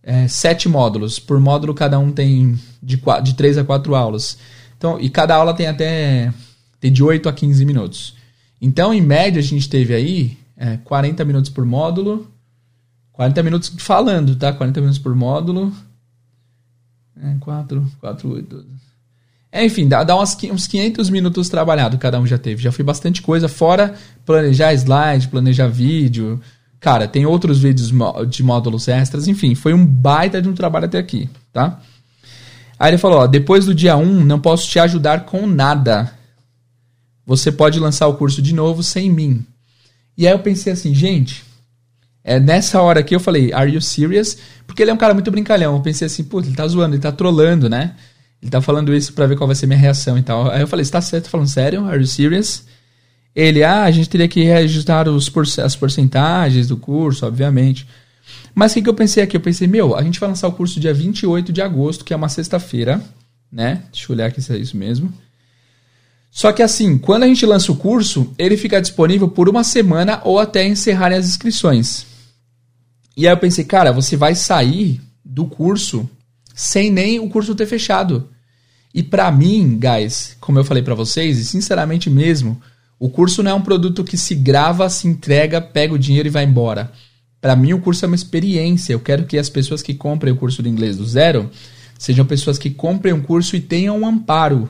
é, sete módulos. Por módulo, cada um tem de, quatro, de 3 a 4 aulas. Então, e cada aula tem até tem de 8 a 15 minutos. Então, em média, a gente teve aí é, 40 minutos por módulo. 40 minutos falando, tá? 40 minutos por módulo. É, 4, 4, 8, 12. É, enfim, dá, dá uns, uns 500 minutos trabalhado cada um já teve. Já foi bastante coisa, fora planejar slide, planejar vídeo, Cara, tem outros vídeos de módulos extras, enfim, foi um baita de um trabalho até aqui, tá? Aí ele falou, ó, depois do dia 1 não posso te ajudar com nada. Você pode lançar o curso de novo sem mim. E aí eu pensei assim, gente, é nessa hora aqui eu falei, are you serious? Porque ele é um cara muito brincalhão. Eu pensei assim, putz, ele tá zoando, ele tá trolando, né? Ele tá falando isso para ver qual vai ser minha reação e tal. Aí eu falei, você tá certo, falando sério? Are you serious? Ele, ah, a gente teria que reajustar os por, as porcentagens do curso, obviamente. Mas o que, que eu pensei aqui? Eu pensei, meu, a gente vai lançar o curso dia 28 de agosto, que é uma sexta-feira, né? Deixa eu olhar aqui se é isso mesmo. Só que assim, quando a gente lança o curso, ele fica disponível por uma semana ou até encerrarem as inscrições. E aí eu pensei, cara, você vai sair do curso sem nem o curso ter fechado. E para mim, guys, como eu falei para vocês, e sinceramente mesmo, o curso não é um produto que se grava, se entrega, pega o dinheiro e vai embora. Para mim, o curso é uma experiência. Eu quero que as pessoas que comprem o curso de inglês do zero sejam pessoas que comprem um curso e tenham um amparo.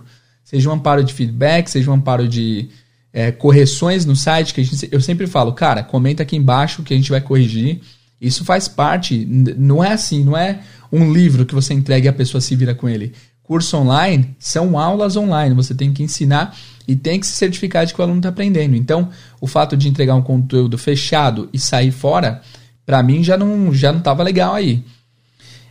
Seja um amparo de feedback, seja um amparo de é, correções no site. que gente, Eu sempre falo, cara, comenta aqui embaixo que a gente vai corrigir. Isso faz parte, não é assim, não é um livro que você entrega e a pessoa se vira com ele. Curso online são aulas online, você tem que ensinar e tem que se certificar de que o aluno está aprendendo. Então, o fato de entregar um conteúdo fechado e sair fora, para mim já não já não estava legal aí.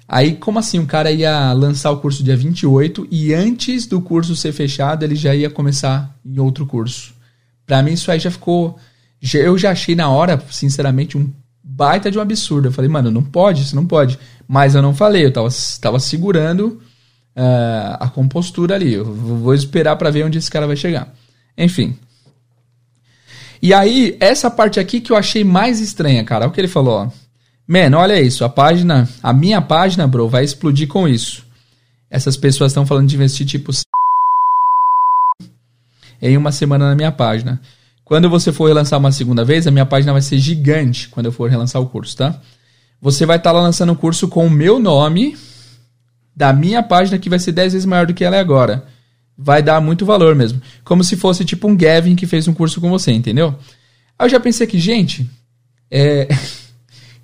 Aí, como assim? O cara ia lançar o curso dia 28 e antes do curso ser fechado, ele já ia começar em outro curso. Para mim, isso aí já ficou. Eu já achei na hora, sinceramente, um baita de um absurdo. Eu falei, mano, não pode, isso não pode. Mas eu não falei, eu tava, tava segurando uh, a compostura ali. Eu vou esperar para ver onde esse cara vai chegar. Enfim. E aí, essa parte aqui que eu achei mais estranha, cara. Olha o que ele falou, ó. Mano, olha isso. A página, a minha página, bro, vai explodir com isso. Essas pessoas estão falando de investir tipo em uma semana na minha página. Quando você for relançar uma segunda vez, a minha página vai ser gigante quando eu for relançar o curso, tá? Você vai estar tá lá lançando o curso com o meu nome, da minha página, que vai ser 10 vezes maior do que ela é agora. Vai dar muito valor mesmo. Como se fosse tipo um Gavin que fez um curso com você, entendeu? Aí eu já pensei que, gente, é.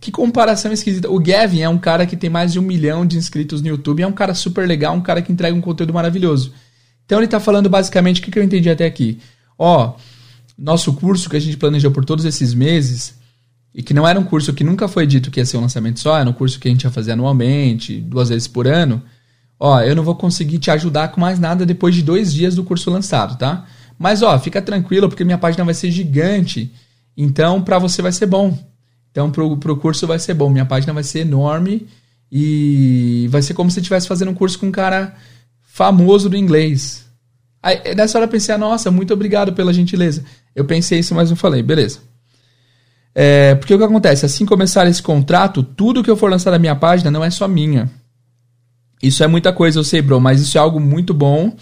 que comparação esquisita. O Gavin é um cara que tem mais de um milhão de inscritos no YouTube, é um cara super legal, um cara que entrega um conteúdo maravilhoso. Então ele está falando basicamente o que, que eu entendi até aqui. Ó, nosso curso que a gente planejou por todos esses meses, e que não era um curso que nunca foi dito que ia ser um lançamento só, era um curso que a gente ia fazer anualmente, duas vezes por ano. Ó, eu não vou conseguir te ajudar com mais nada depois de dois dias do curso lançado, tá? Mas ó, fica tranquilo porque minha página vai ser gigante, então para você vai ser bom. Então pro, pro curso vai ser bom, minha página vai ser enorme e vai ser como se estivesse fazendo um curso com um cara famoso do inglês. Aí, nessa hora eu pensei, ah, nossa, muito obrigado pela gentileza. Eu pensei isso, mas não falei, beleza. É, porque o que acontece? Assim começar esse contrato, tudo que eu for lançar na minha página não é só minha. Isso é muita coisa, eu sei, bro, mas isso é algo muito bom,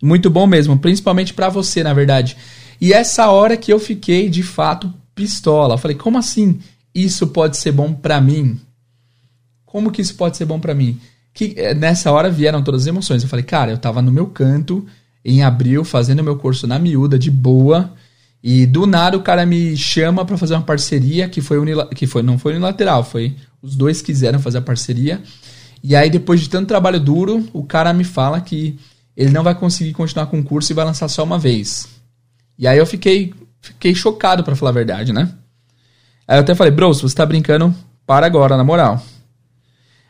muito bom mesmo, principalmente para você, na verdade. E essa hora que eu fiquei de fato pistola, eu falei, como assim? Isso pode ser bom para mim? Como que isso pode ser bom para mim? que eh, nessa hora vieram todas as emoções. Eu falei, cara, eu tava no meu canto em abril fazendo meu curso na miúda de boa e do nada o cara me chama para fazer uma parceria que foi que foi não foi unilateral, foi os dois quiseram fazer a parceria. E aí depois de tanto trabalho duro, o cara me fala que ele não vai conseguir continuar com o curso e vai lançar só uma vez. E aí eu fiquei fiquei chocado para falar a verdade, né? Aí eu até falei, bro, se você tá brincando, para agora, na moral.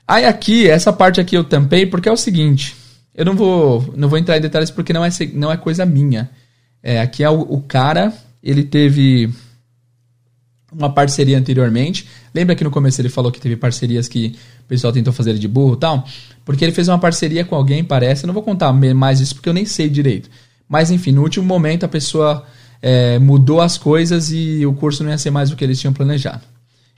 Aí aqui, essa parte aqui eu tampei porque é o seguinte. Eu não vou, não vou entrar em detalhes porque não é, não é coisa minha. É, aqui é o, o cara, ele teve uma parceria anteriormente. Lembra que no começo ele falou que teve parcerias que o pessoal tentou fazer de burro e tal? Porque ele fez uma parceria com alguém, parece. Eu não vou contar mais isso porque eu nem sei direito. Mas enfim, no último momento a pessoa é, mudou as coisas e o curso não ia ser mais o que eles tinham planejado.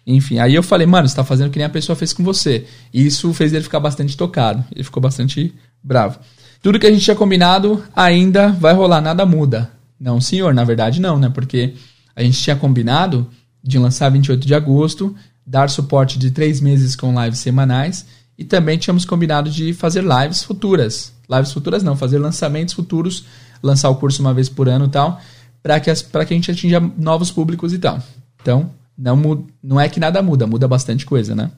Enfim, aí eu falei, mano, você tá fazendo que nem a pessoa fez com você. E isso fez ele ficar bastante tocado. Ele ficou bastante bravo. Tudo que a gente tinha combinado ainda vai rolar, nada muda. Não, senhor, na verdade não, né? Porque a gente tinha combinado de lançar 28 de agosto, dar suporte de três meses com lives semanais e também tínhamos combinado de fazer lives futuras. Lives futuras não, fazer lançamentos futuros, lançar o curso uma vez por ano e tal, para que, que a gente atinja novos públicos e tal. Então, não, não é que nada muda, muda bastante coisa, né?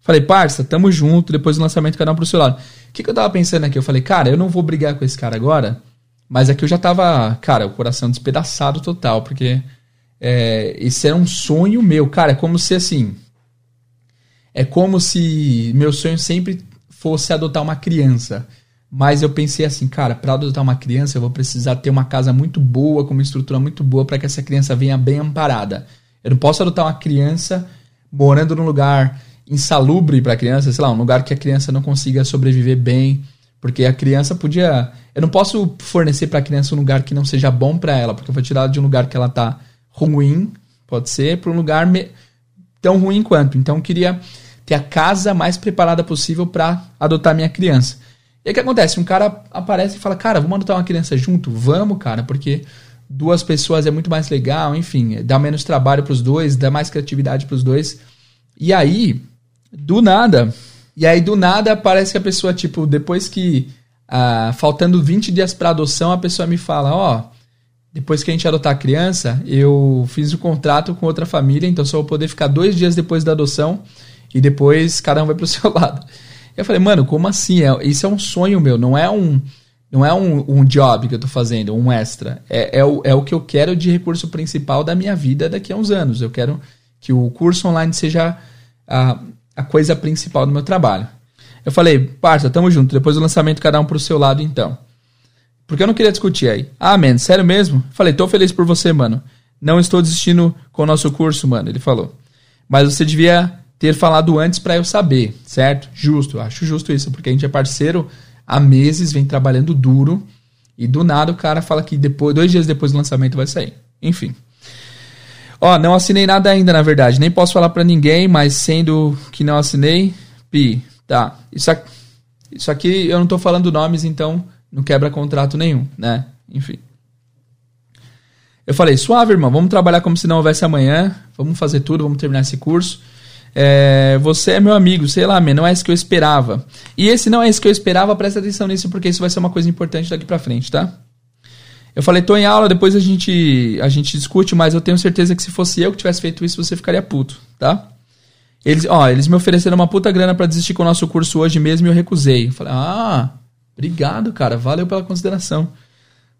Falei, parça, tamo junto, depois do lançamento cada um pro seu lado. O que, que eu tava pensando aqui? Eu falei, cara, eu não vou brigar com esse cara agora, mas aqui eu já tava, cara, o coração despedaçado total, porque é, esse era um sonho meu, cara, é como se assim. É como se meu sonho sempre fosse adotar uma criança. Mas eu pensei assim, cara, para adotar uma criança eu vou precisar ter uma casa muito boa, com uma estrutura muito boa para que essa criança venha bem amparada. Eu não posso adotar uma criança morando num lugar insalubre para a criança, sei lá, um lugar que a criança não consiga sobreviver bem, porque a criança podia. Eu não posso fornecer para a criança um lugar que não seja bom para ela, porque eu vou tirar de um lugar que ela tá ruim, pode ser, para um lugar me... tão ruim quanto. Então eu queria ter a casa mais preparada possível para adotar minha criança. E aí o que acontece? Um cara aparece e fala: Cara, vamos adotar uma criança junto? Vamos, cara, porque duas pessoas é muito mais legal, enfim, dá menos trabalho para os dois, dá mais criatividade para os dois. E aí, do nada, e aí do nada parece que a pessoa, tipo, depois que ah, faltando 20 dias para adoção, a pessoa me fala, ó, oh, depois que a gente adotar a criança, eu fiz o um contrato com outra família, então só vou poder ficar dois dias depois da adoção e depois cada um vai pro seu lado. Eu falei, mano, como assim? É, isso é um sonho meu, não é um não é um, um job que eu tô fazendo, um extra. É, é, o, é o que eu quero de recurso principal da minha vida daqui a uns anos. Eu quero que o curso online seja a, a coisa principal do meu trabalho. Eu falei, parça, tamo junto. Depois do lançamento, cada um pro seu lado, então. Porque eu não queria discutir aí. Ah, man, sério mesmo? Falei, tô feliz por você, mano. Não estou desistindo com o nosso curso, mano. Ele falou. Mas você devia ter falado antes para eu saber, certo? Justo, acho justo isso, porque a gente é parceiro há meses, vem trabalhando duro, e do nada o cara fala que depois, dois dias depois do lançamento vai sair. Enfim. Ó, não assinei nada ainda, na verdade. Nem posso falar para ninguém, mas sendo que não assinei, pi, tá. Isso aqui, isso aqui eu não tô falando nomes, então não quebra contrato nenhum, né? Enfim. Eu falei, suave, irmão, vamos trabalhar como se não houvesse amanhã, vamos fazer tudo, vamos terminar esse curso. É, você é meu amigo, sei lá, não é isso que eu esperava. E esse não é isso que eu esperava, presta atenção nisso, porque isso vai ser uma coisa importante daqui pra frente, tá? Eu falei, tô em aula, depois a gente, a gente discute, mas eu tenho certeza que se fosse eu que tivesse feito isso, você ficaria puto, tá? Eles, ó, eles me ofereceram uma puta grana para desistir com o nosso curso hoje mesmo e eu recusei. Eu falei, ah, obrigado, cara, valeu pela consideração.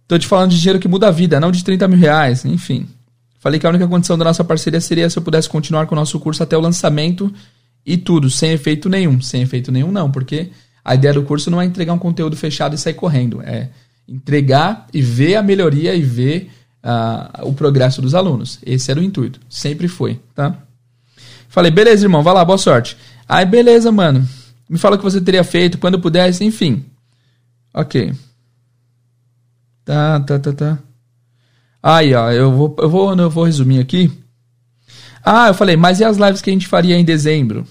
Tô te falando de dinheiro que muda a vida, não de 30 mil reais, enfim. Falei que a única condição da nossa parceria seria se eu pudesse continuar com o nosso curso até o lançamento e tudo, sem efeito nenhum. Sem efeito nenhum, não, porque a ideia do curso não é entregar um conteúdo fechado e sair correndo. É entregar e ver a melhoria e ver uh, o progresso dos alunos. Esse era o intuito. Sempre foi, tá? Falei, beleza, irmão, vai lá, boa sorte. Aí, beleza, mano. Me fala o que você teria feito, quando pudesse, enfim. Ok. Tá, tá, tá, tá. Aí, ó, eu vou, eu vou, eu vou resumir aqui. Ah, eu falei, mas e as lives que a gente faria em dezembro?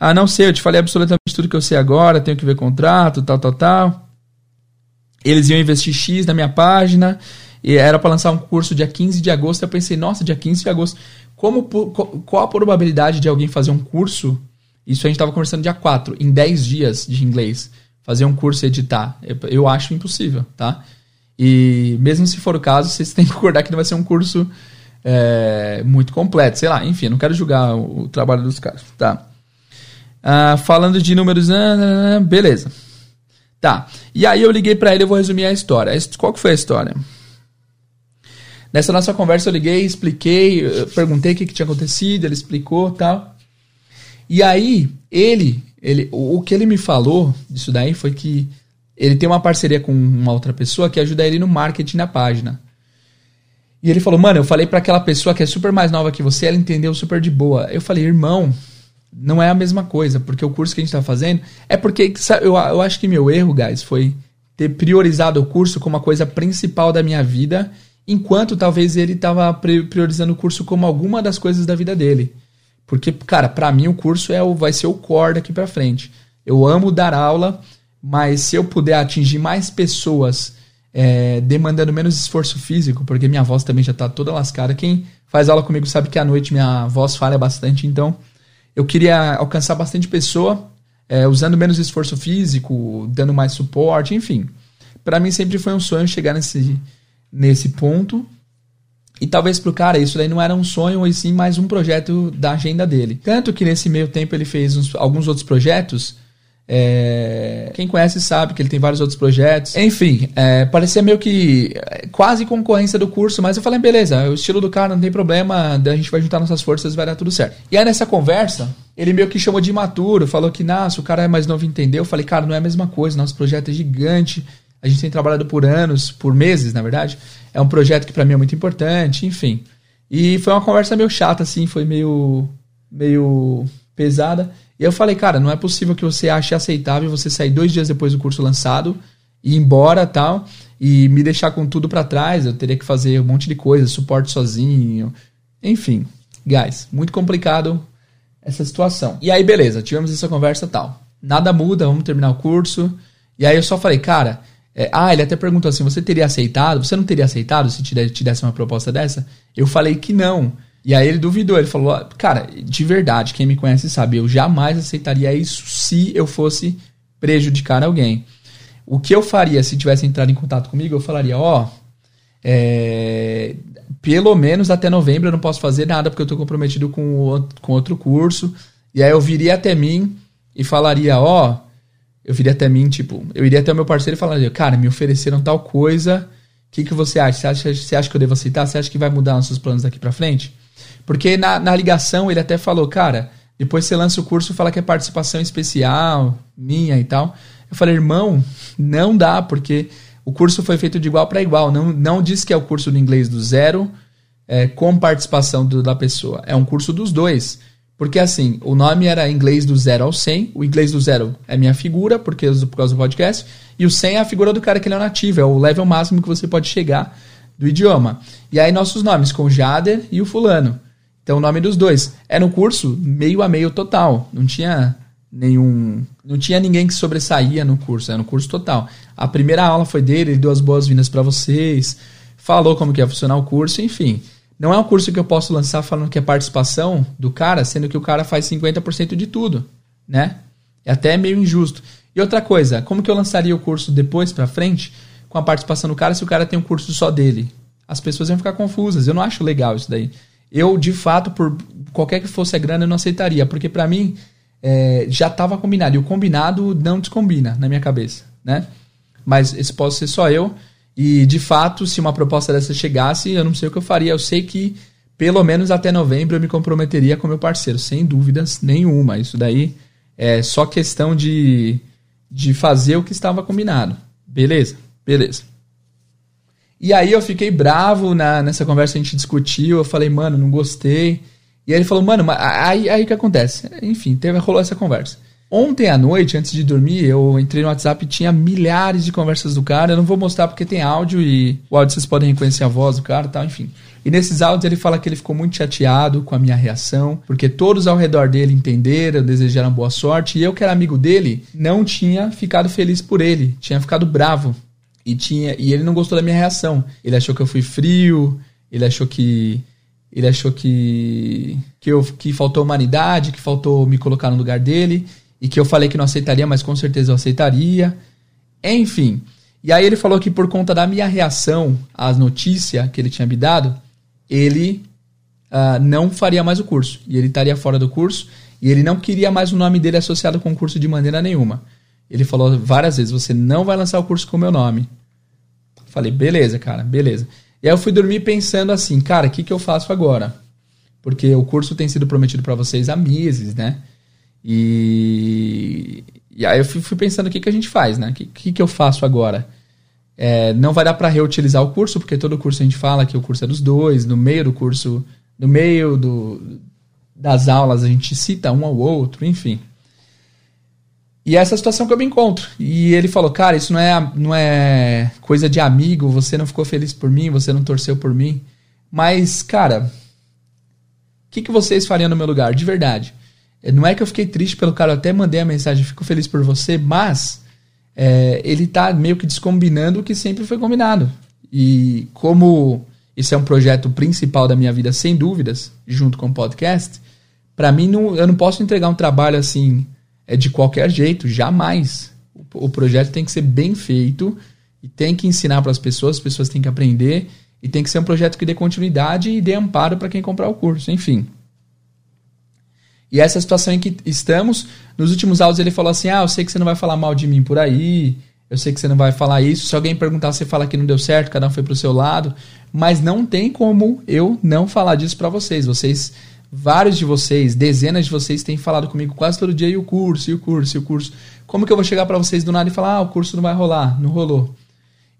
Ah, não sei, eu te falei absolutamente tudo que eu sei agora, tenho que ver contrato, tal, tal, tal. Eles iam investir X na minha página, e era para lançar um curso dia 15 de agosto. Eu pensei, nossa, dia 15 de agosto. Como, qual a probabilidade de alguém fazer um curso? Isso a gente estava conversando dia 4, em 10 dias de inglês. Fazer um curso e editar. Eu, eu acho impossível, tá? E mesmo se for o caso, vocês têm que concordar que não vai ser um curso é, muito completo. Sei lá, enfim, não quero julgar o, o trabalho dos caras. Tá. Ah, falando de números, ah, ah, beleza. Tá. E aí eu liguei para ele, eu vou resumir a história. Qual que foi a história? Nessa nossa conversa eu liguei, expliquei, perguntei o que, que tinha acontecido, ele explicou tal. E aí, ele, ele, o que ele me falou disso daí foi que ele tem uma parceria com uma outra pessoa que ajuda ele no marketing na página. E ele falou, mano, eu falei para aquela pessoa que é super mais nova que você, ela entendeu super de boa. Eu falei, irmão, não é a mesma coisa, porque o curso que a gente tá fazendo é porque eu, eu acho que meu erro, guys, foi ter priorizado o curso como a coisa principal da minha vida, enquanto talvez ele tava priorizando o curso como alguma das coisas da vida dele. Porque, cara, para mim o curso é o, vai ser o core daqui para frente. Eu amo dar aula, mas se eu puder atingir mais pessoas é, demandando menos esforço físico, porque minha voz também já está toda lascada. Quem faz aula comigo sabe que à noite minha voz falha bastante, então eu queria alcançar bastante pessoa é, usando menos esforço físico, dando mais suporte, enfim. Para mim sempre foi um sonho chegar nesse, nesse ponto. E talvez pro cara isso daí não era um sonho, e sim mais um projeto da agenda dele. Tanto que nesse meio tempo ele fez uns, alguns outros projetos é, quem conhece sabe que ele tem vários outros projetos. Enfim, é, parecia meio que é, quase concorrência do curso, mas eu falei, beleza, o estilo do cara não tem problema, a gente vai juntar nossas forças vai dar tudo certo. E aí nessa conversa, ele meio que chamou de imaturo, falou que, nossa, o cara é mais novo entendeu. Eu falei, cara, não é a mesma coisa, nosso projeto é gigante, a gente tem trabalhado por anos, por meses, na verdade. É um projeto que para mim é muito importante, enfim. E foi uma conversa meio chata, assim, foi meio, meio pesada. E eu falei, cara, não é possível que você ache aceitável você sair dois dias depois do curso lançado e ir embora tal e me deixar com tudo para trás. Eu teria que fazer um monte de coisa, suporte sozinho, enfim, guys, muito complicado essa situação. E aí, beleza, tivemos essa conversa tal. Nada muda, vamos terminar o curso. E aí eu só falei, cara, é, ah, ele até perguntou assim: você teria aceitado? Você não teria aceitado se te, te desse uma proposta dessa? Eu falei que não. E aí ele duvidou, ele falou: Cara, de verdade, quem me conhece sabe, eu jamais aceitaria isso se eu fosse prejudicar alguém. O que eu faria se tivesse entrado em contato comigo, eu falaria: Ó, oh, É, pelo menos até novembro eu não posso fazer nada porque eu estou comprometido com, com outro curso. E aí eu viria até mim e falaria, ó, oh, eu viria até mim, tipo, eu iria até o meu parceiro e falaria, cara, me ofereceram tal coisa, o que, que você acha? Você, acha? você acha que eu devo aceitar? Você acha que vai mudar nossos planos daqui para frente? Porque na, na ligação ele até falou, cara, depois você lança o curso fala que é participação especial, minha e tal. Eu falei, irmão, não dá, porque o curso foi feito de igual para igual. Não, não diz que é o curso de inglês do zero é, com participação do, da pessoa. É um curso dos dois. Porque assim, o nome era inglês do zero ao 100. O inglês do zero é minha figura, porque por causa do podcast. E o 100 é a figura do cara que ele é nativo, é o level máximo que você pode chegar do idioma. E aí nossos nomes, com o Jader e o fulano. Então o nome dos dois. Era um curso meio a meio total. Não tinha nenhum. Não tinha ninguém que sobressaía no curso, era um curso total. A primeira aula foi dele, ele deu as boas-vindas para vocês, falou como que ia funcionar o curso, enfim. Não é um curso que eu posso lançar falando que é participação do cara, sendo que o cara faz 50% de tudo, né? É até meio injusto. E outra coisa, como que eu lançaria o curso depois para frente com a participação do cara se o cara tem um curso só dele? As pessoas vão ficar confusas. Eu não acho legal isso daí. Eu, de fato, por qualquer que fosse a grana, eu não aceitaria, porque para mim é, já estava combinado. E o combinado não descombina na minha cabeça, né? Mas esse pode ser só eu. E, de fato, se uma proposta dessa chegasse, eu não sei o que eu faria. Eu sei que, pelo menos até novembro, eu me comprometeria com meu parceiro, sem dúvidas nenhuma. Isso daí é só questão de, de fazer o que estava combinado. Beleza? Beleza. E aí eu fiquei bravo na, nessa conversa, a gente discutiu. Eu falei, mano, não gostei. E aí ele falou, mano, aí, aí que acontece? Enfim, teve, rolou essa conversa. Ontem à noite, antes de dormir, eu entrei no WhatsApp e tinha milhares de conversas do cara. Eu não vou mostrar porque tem áudio e o áudio vocês podem reconhecer a voz do cara e tal, enfim. E nesses áudios ele fala que ele ficou muito chateado com a minha reação, porque todos ao redor dele entenderam, desejaram boa sorte, e eu, que era amigo dele, não tinha ficado feliz por ele, tinha ficado bravo. E, tinha, e ele não gostou da minha reação. Ele achou que eu fui frio, ele achou que ele achou que, que, eu, que faltou humanidade, que faltou me colocar no lugar dele, e que eu falei que não aceitaria, mas com certeza eu aceitaria. Enfim. E aí ele falou que por conta da minha reação às notícias que ele tinha me dado, ele uh, não faria mais o curso. E ele estaria fora do curso. E ele não queria mais o nome dele associado com o curso de maneira nenhuma. Ele falou várias vezes: você não vai lançar o curso com o meu nome. Falei, beleza, cara, beleza. E aí eu fui dormir pensando assim, cara, o que, que eu faço agora? Porque o curso tem sido prometido para vocês há meses, né? E, e aí eu fui, fui pensando o que, que a gente faz, né? O que, que, que eu faço agora? É, não vai dar para reutilizar o curso, porque todo curso a gente fala que o curso é dos dois, no meio do curso, no meio do, das aulas a gente cita um ao outro, enfim. E é essa situação que eu me encontro. E ele falou, cara, isso não é, não é coisa de amigo, você não ficou feliz por mim, você não torceu por mim. Mas, cara, o que, que vocês fariam no meu lugar? De verdade. É, não é que eu fiquei triste pelo cara, eu até mandei a mensagem, fico feliz por você, mas é, ele tá meio que descombinando o que sempre foi combinado. E como isso é um projeto principal da minha vida, sem dúvidas, junto com o podcast, para mim não, eu não posso entregar um trabalho assim é de qualquer jeito, jamais. O, o projeto tem que ser bem feito e tem que ensinar para as pessoas, as pessoas têm que aprender e tem que ser um projeto que dê continuidade e dê amparo para quem comprar o curso, enfim. E essa situação em que estamos. Nos últimos áudios ele falou assim: Ah, eu sei que você não vai falar mal de mim por aí, eu sei que você não vai falar isso. Se alguém perguntar, você fala que não deu certo, cada um foi pro seu lado. Mas não tem como eu não falar disso para vocês. Vocês Vários de vocês, dezenas de vocês têm falado comigo quase todo dia e o curso, e o curso, e o curso. Como que eu vou chegar para vocês do nada e falar, ah, o curso não vai rolar? Não rolou.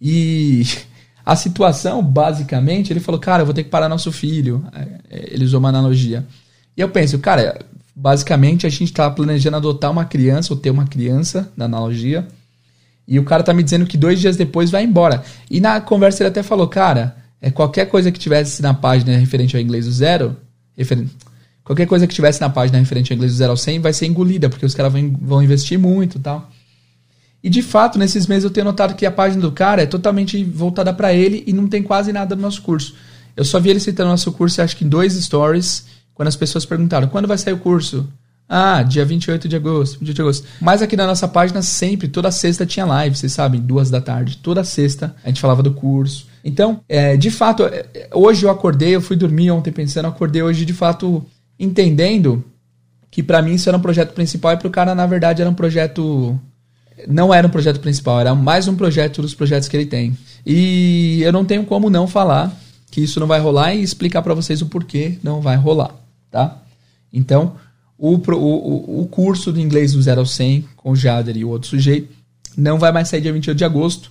E a situação, basicamente, ele falou, cara, eu vou ter que parar nosso filho. É, ele usou uma analogia. E eu penso, cara, basicamente a gente está planejando adotar uma criança, ou ter uma criança, na analogia, e o cara tá me dizendo que dois dias depois vai embora. E na conversa ele até falou, cara, é, qualquer coisa que tivesse na página referente ao inglês do zero, Qualquer coisa que tivesse na página referente ao inglês do 0 ao 100 vai ser engolida, porque os caras vão, vão investir muito e tal. E de fato, nesses meses eu tenho notado que a página do cara é totalmente voltada para ele e não tem quase nada no nosso curso. Eu só vi ele citando nosso curso, acho que em dois stories, quando as pessoas perguntaram quando vai sair o curso. Ah, dia 28 de agosto, 28 de agosto. Mas aqui na nossa página sempre, toda sexta tinha live, vocês sabem, duas da tarde. Toda sexta a gente falava do curso. Então, é, de fato, é, hoje eu acordei, eu fui dormir ontem pensando, acordei hoje de fato entendendo que para mim isso era um projeto principal e pro cara, na verdade, era um projeto. Não era um projeto principal, era mais um projeto dos projetos que ele tem. E eu não tenho como não falar que isso não vai rolar e explicar para vocês o porquê não vai rolar, tá? Então, o, o, o curso de inglês do 0 ao 100 com o Jader e o outro sujeito não vai mais sair dia 28 de agosto.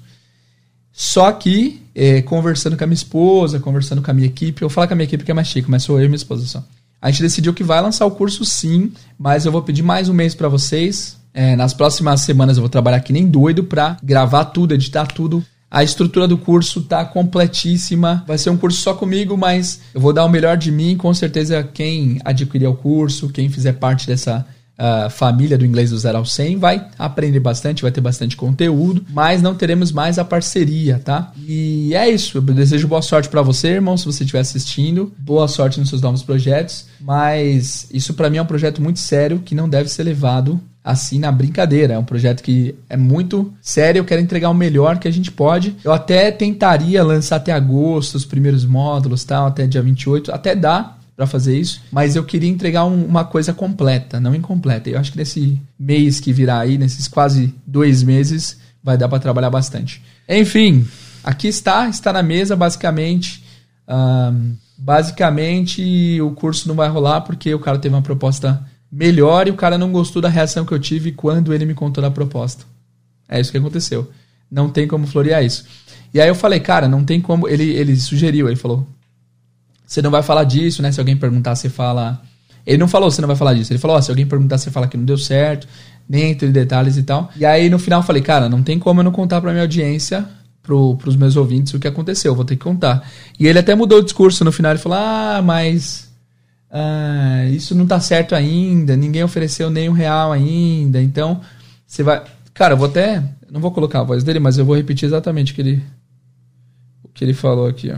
Só que, é, conversando com a minha esposa, conversando com a minha equipe, eu falo com a minha equipe que é mais chique, mas sou eu e minha esposa só. A gente decidiu que vai lançar o curso sim, mas eu vou pedir mais um mês para vocês. É, nas próximas semanas eu vou trabalhar que nem doido para gravar tudo, editar tudo, a estrutura do curso tá completíssima. Vai ser um curso só comigo, mas eu vou dar o melhor de mim. Com certeza, quem adquirir o curso, quem fizer parte dessa uh, família do inglês do 0 ao 100 vai aprender bastante, vai ter bastante conteúdo, mas não teremos mais a parceria, tá? E é isso. Eu desejo boa sorte para você, irmão, se você estiver assistindo. Boa sorte nos seus novos projetos. Mas isso para mim é um projeto muito sério que não deve ser levado assim na brincadeira. É um projeto que é muito sério, eu quero entregar o melhor que a gente pode. Eu até tentaria lançar até agosto os primeiros módulos, tal, até dia 28, até dá para fazer isso, mas eu queria entregar um, uma coisa completa, não incompleta. Eu acho que nesse mês que virá aí, nesses quase dois meses, vai dar para trabalhar bastante. Enfim, aqui está, está na mesa basicamente. Um, basicamente, o curso não vai rolar porque o cara teve uma proposta melhor e o cara não gostou da reação que eu tive quando ele me contou da proposta. É isso que aconteceu. Não tem como florear isso. E aí eu falei, cara, não tem como. Ele, ele sugeriu, ele falou: você não vai falar disso, né? Se alguém perguntar, você fala. Ele não falou, você não vai falar disso. Ele falou, oh, se alguém perguntar, você fala que não deu certo, nem entre detalhes e tal. E aí no final eu falei, cara, não tem como eu não contar pra minha audiência, pro, pros meus ouvintes, o que aconteceu, vou ter que contar. E ele até mudou o discurso no final, ele falou, ah, mas ah, isso não tá certo ainda, ninguém ofereceu nem um real ainda, então você vai. Cara, eu vou até. Não vou colocar a voz dele, mas eu vou repetir exatamente o que ele, o que ele falou aqui, ó.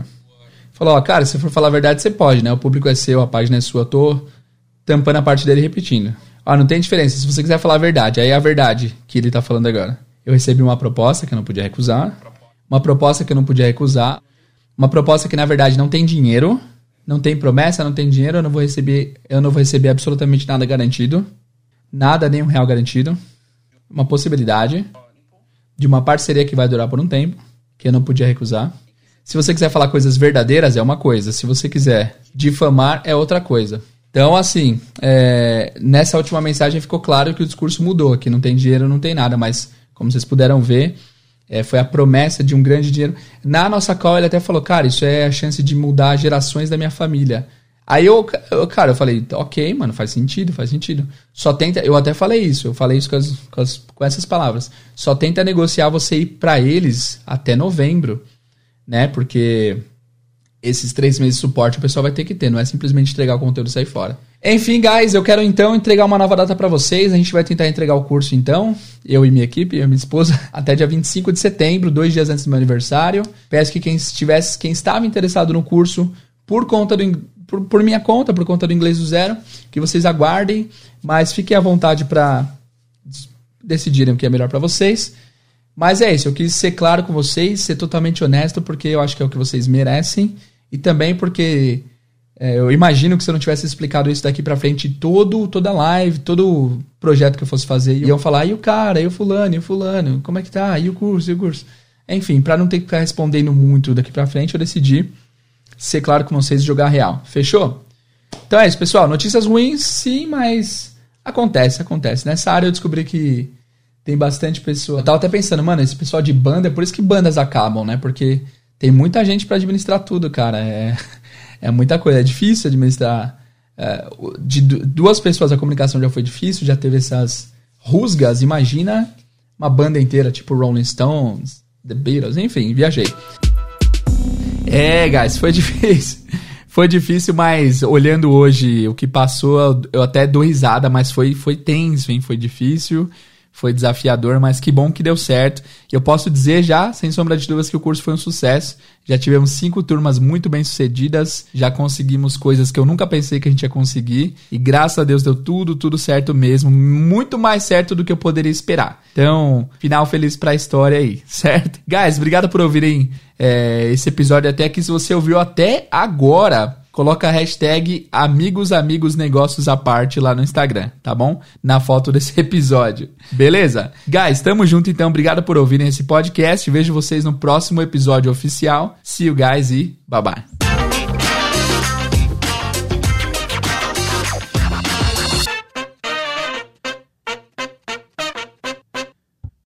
Falou, ó, cara, se for falar a verdade, você pode, né? O público é seu, a página é sua, tô tampando a parte dele repetindo. Ó, não tem diferença, se você quiser falar a verdade, aí é a verdade que ele tá falando agora. Eu recebi uma proposta que eu não podia recusar, uma proposta que eu não podia recusar, uma proposta que na verdade não tem dinheiro, não tem promessa, não tem dinheiro, eu não vou receber, eu não vou receber absolutamente nada garantido. Nada, nem um real garantido. Uma possibilidade de uma parceria que vai durar por um tempo, que eu não podia recusar. Se você quiser falar coisas verdadeiras, é uma coisa. Se você quiser difamar, é outra coisa. Então, assim, é, nessa última mensagem ficou claro que o discurso mudou, que não tem dinheiro, não tem nada, mas como vocês puderam ver, é, foi a promessa de um grande dinheiro. Na nossa call, ele até falou, cara, isso é a chance de mudar gerações da minha família. Aí eu, eu, cara, eu falei, ok, mano, faz sentido, faz sentido. Só tenta, eu até falei isso, eu falei isso com, as, com, as, com essas palavras. Só tenta negociar você ir para eles até novembro, né? Porque esses três meses de suporte o pessoal vai ter que ter, não é simplesmente entregar o conteúdo e sair fora. Enfim, guys, eu quero então entregar uma nova data para vocês. A gente vai tentar entregar o curso então, eu e minha equipe, eu e minha esposa, até dia 25 de setembro, dois dias antes do meu aniversário. Peço que quem estivesse, quem estava interessado no curso, por conta do por, por minha conta, por conta do inglês do zero, que vocês aguardem, mas fiquem à vontade para decidirem o que é melhor para vocês. Mas é isso, eu quis ser claro com vocês, ser totalmente honesto, porque eu acho que é o que vocês merecem, e também porque é, eu imagino que se eu não tivesse explicado isso daqui pra frente, todo, toda live, todo projeto que eu fosse fazer, iam falar, e o cara, e o fulano, e o fulano, como é que tá? E o curso, e o curso? Enfim, para não ter que ficar respondendo muito daqui pra frente, eu decidi ser claro com vocês e jogar real. Fechou? Então é isso, pessoal. Notícias ruins, sim, mas acontece, acontece. Nessa área eu descobri que tem bastante pessoa. Eu tava até pensando, mano, esse pessoal de banda, é por isso que bandas acabam, né? Porque tem muita gente para administrar tudo, cara. É é muita coisa. É difícil administrar. É, de duas pessoas a comunicação já foi difícil, já teve essas rusgas. Imagina uma banda inteira, tipo Rolling Stones, The Beatles, enfim, viajei. É, guys, foi difícil. Foi difícil, mas olhando hoje o que passou, eu até dou risada, mas foi, foi tenso, hein? Foi difícil. Foi desafiador, mas que bom que deu certo. E eu posso dizer já, sem sombra de dúvidas, que o curso foi um sucesso. Já tivemos cinco turmas muito bem sucedidas, já conseguimos coisas que eu nunca pensei que a gente ia conseguir. E graças a Deus deu tudo, tudo certo mesmo. Muito mais certo do que eu poderia esperar. Então, final feliz pra história aí, certo? Guys, obrigado por ouvirem é, esse episódio até aqui. Se você ouviu até agora, coloca a hashtag amigos amigos negócios à parte lá no Instagram, tá bom? Na foto desse episódio. Beleza? Guys, tamo junto então. Obrigado por ouvirem esse podcast. Vejo vocês no próximo episódio oficial. See you guys e bye bye.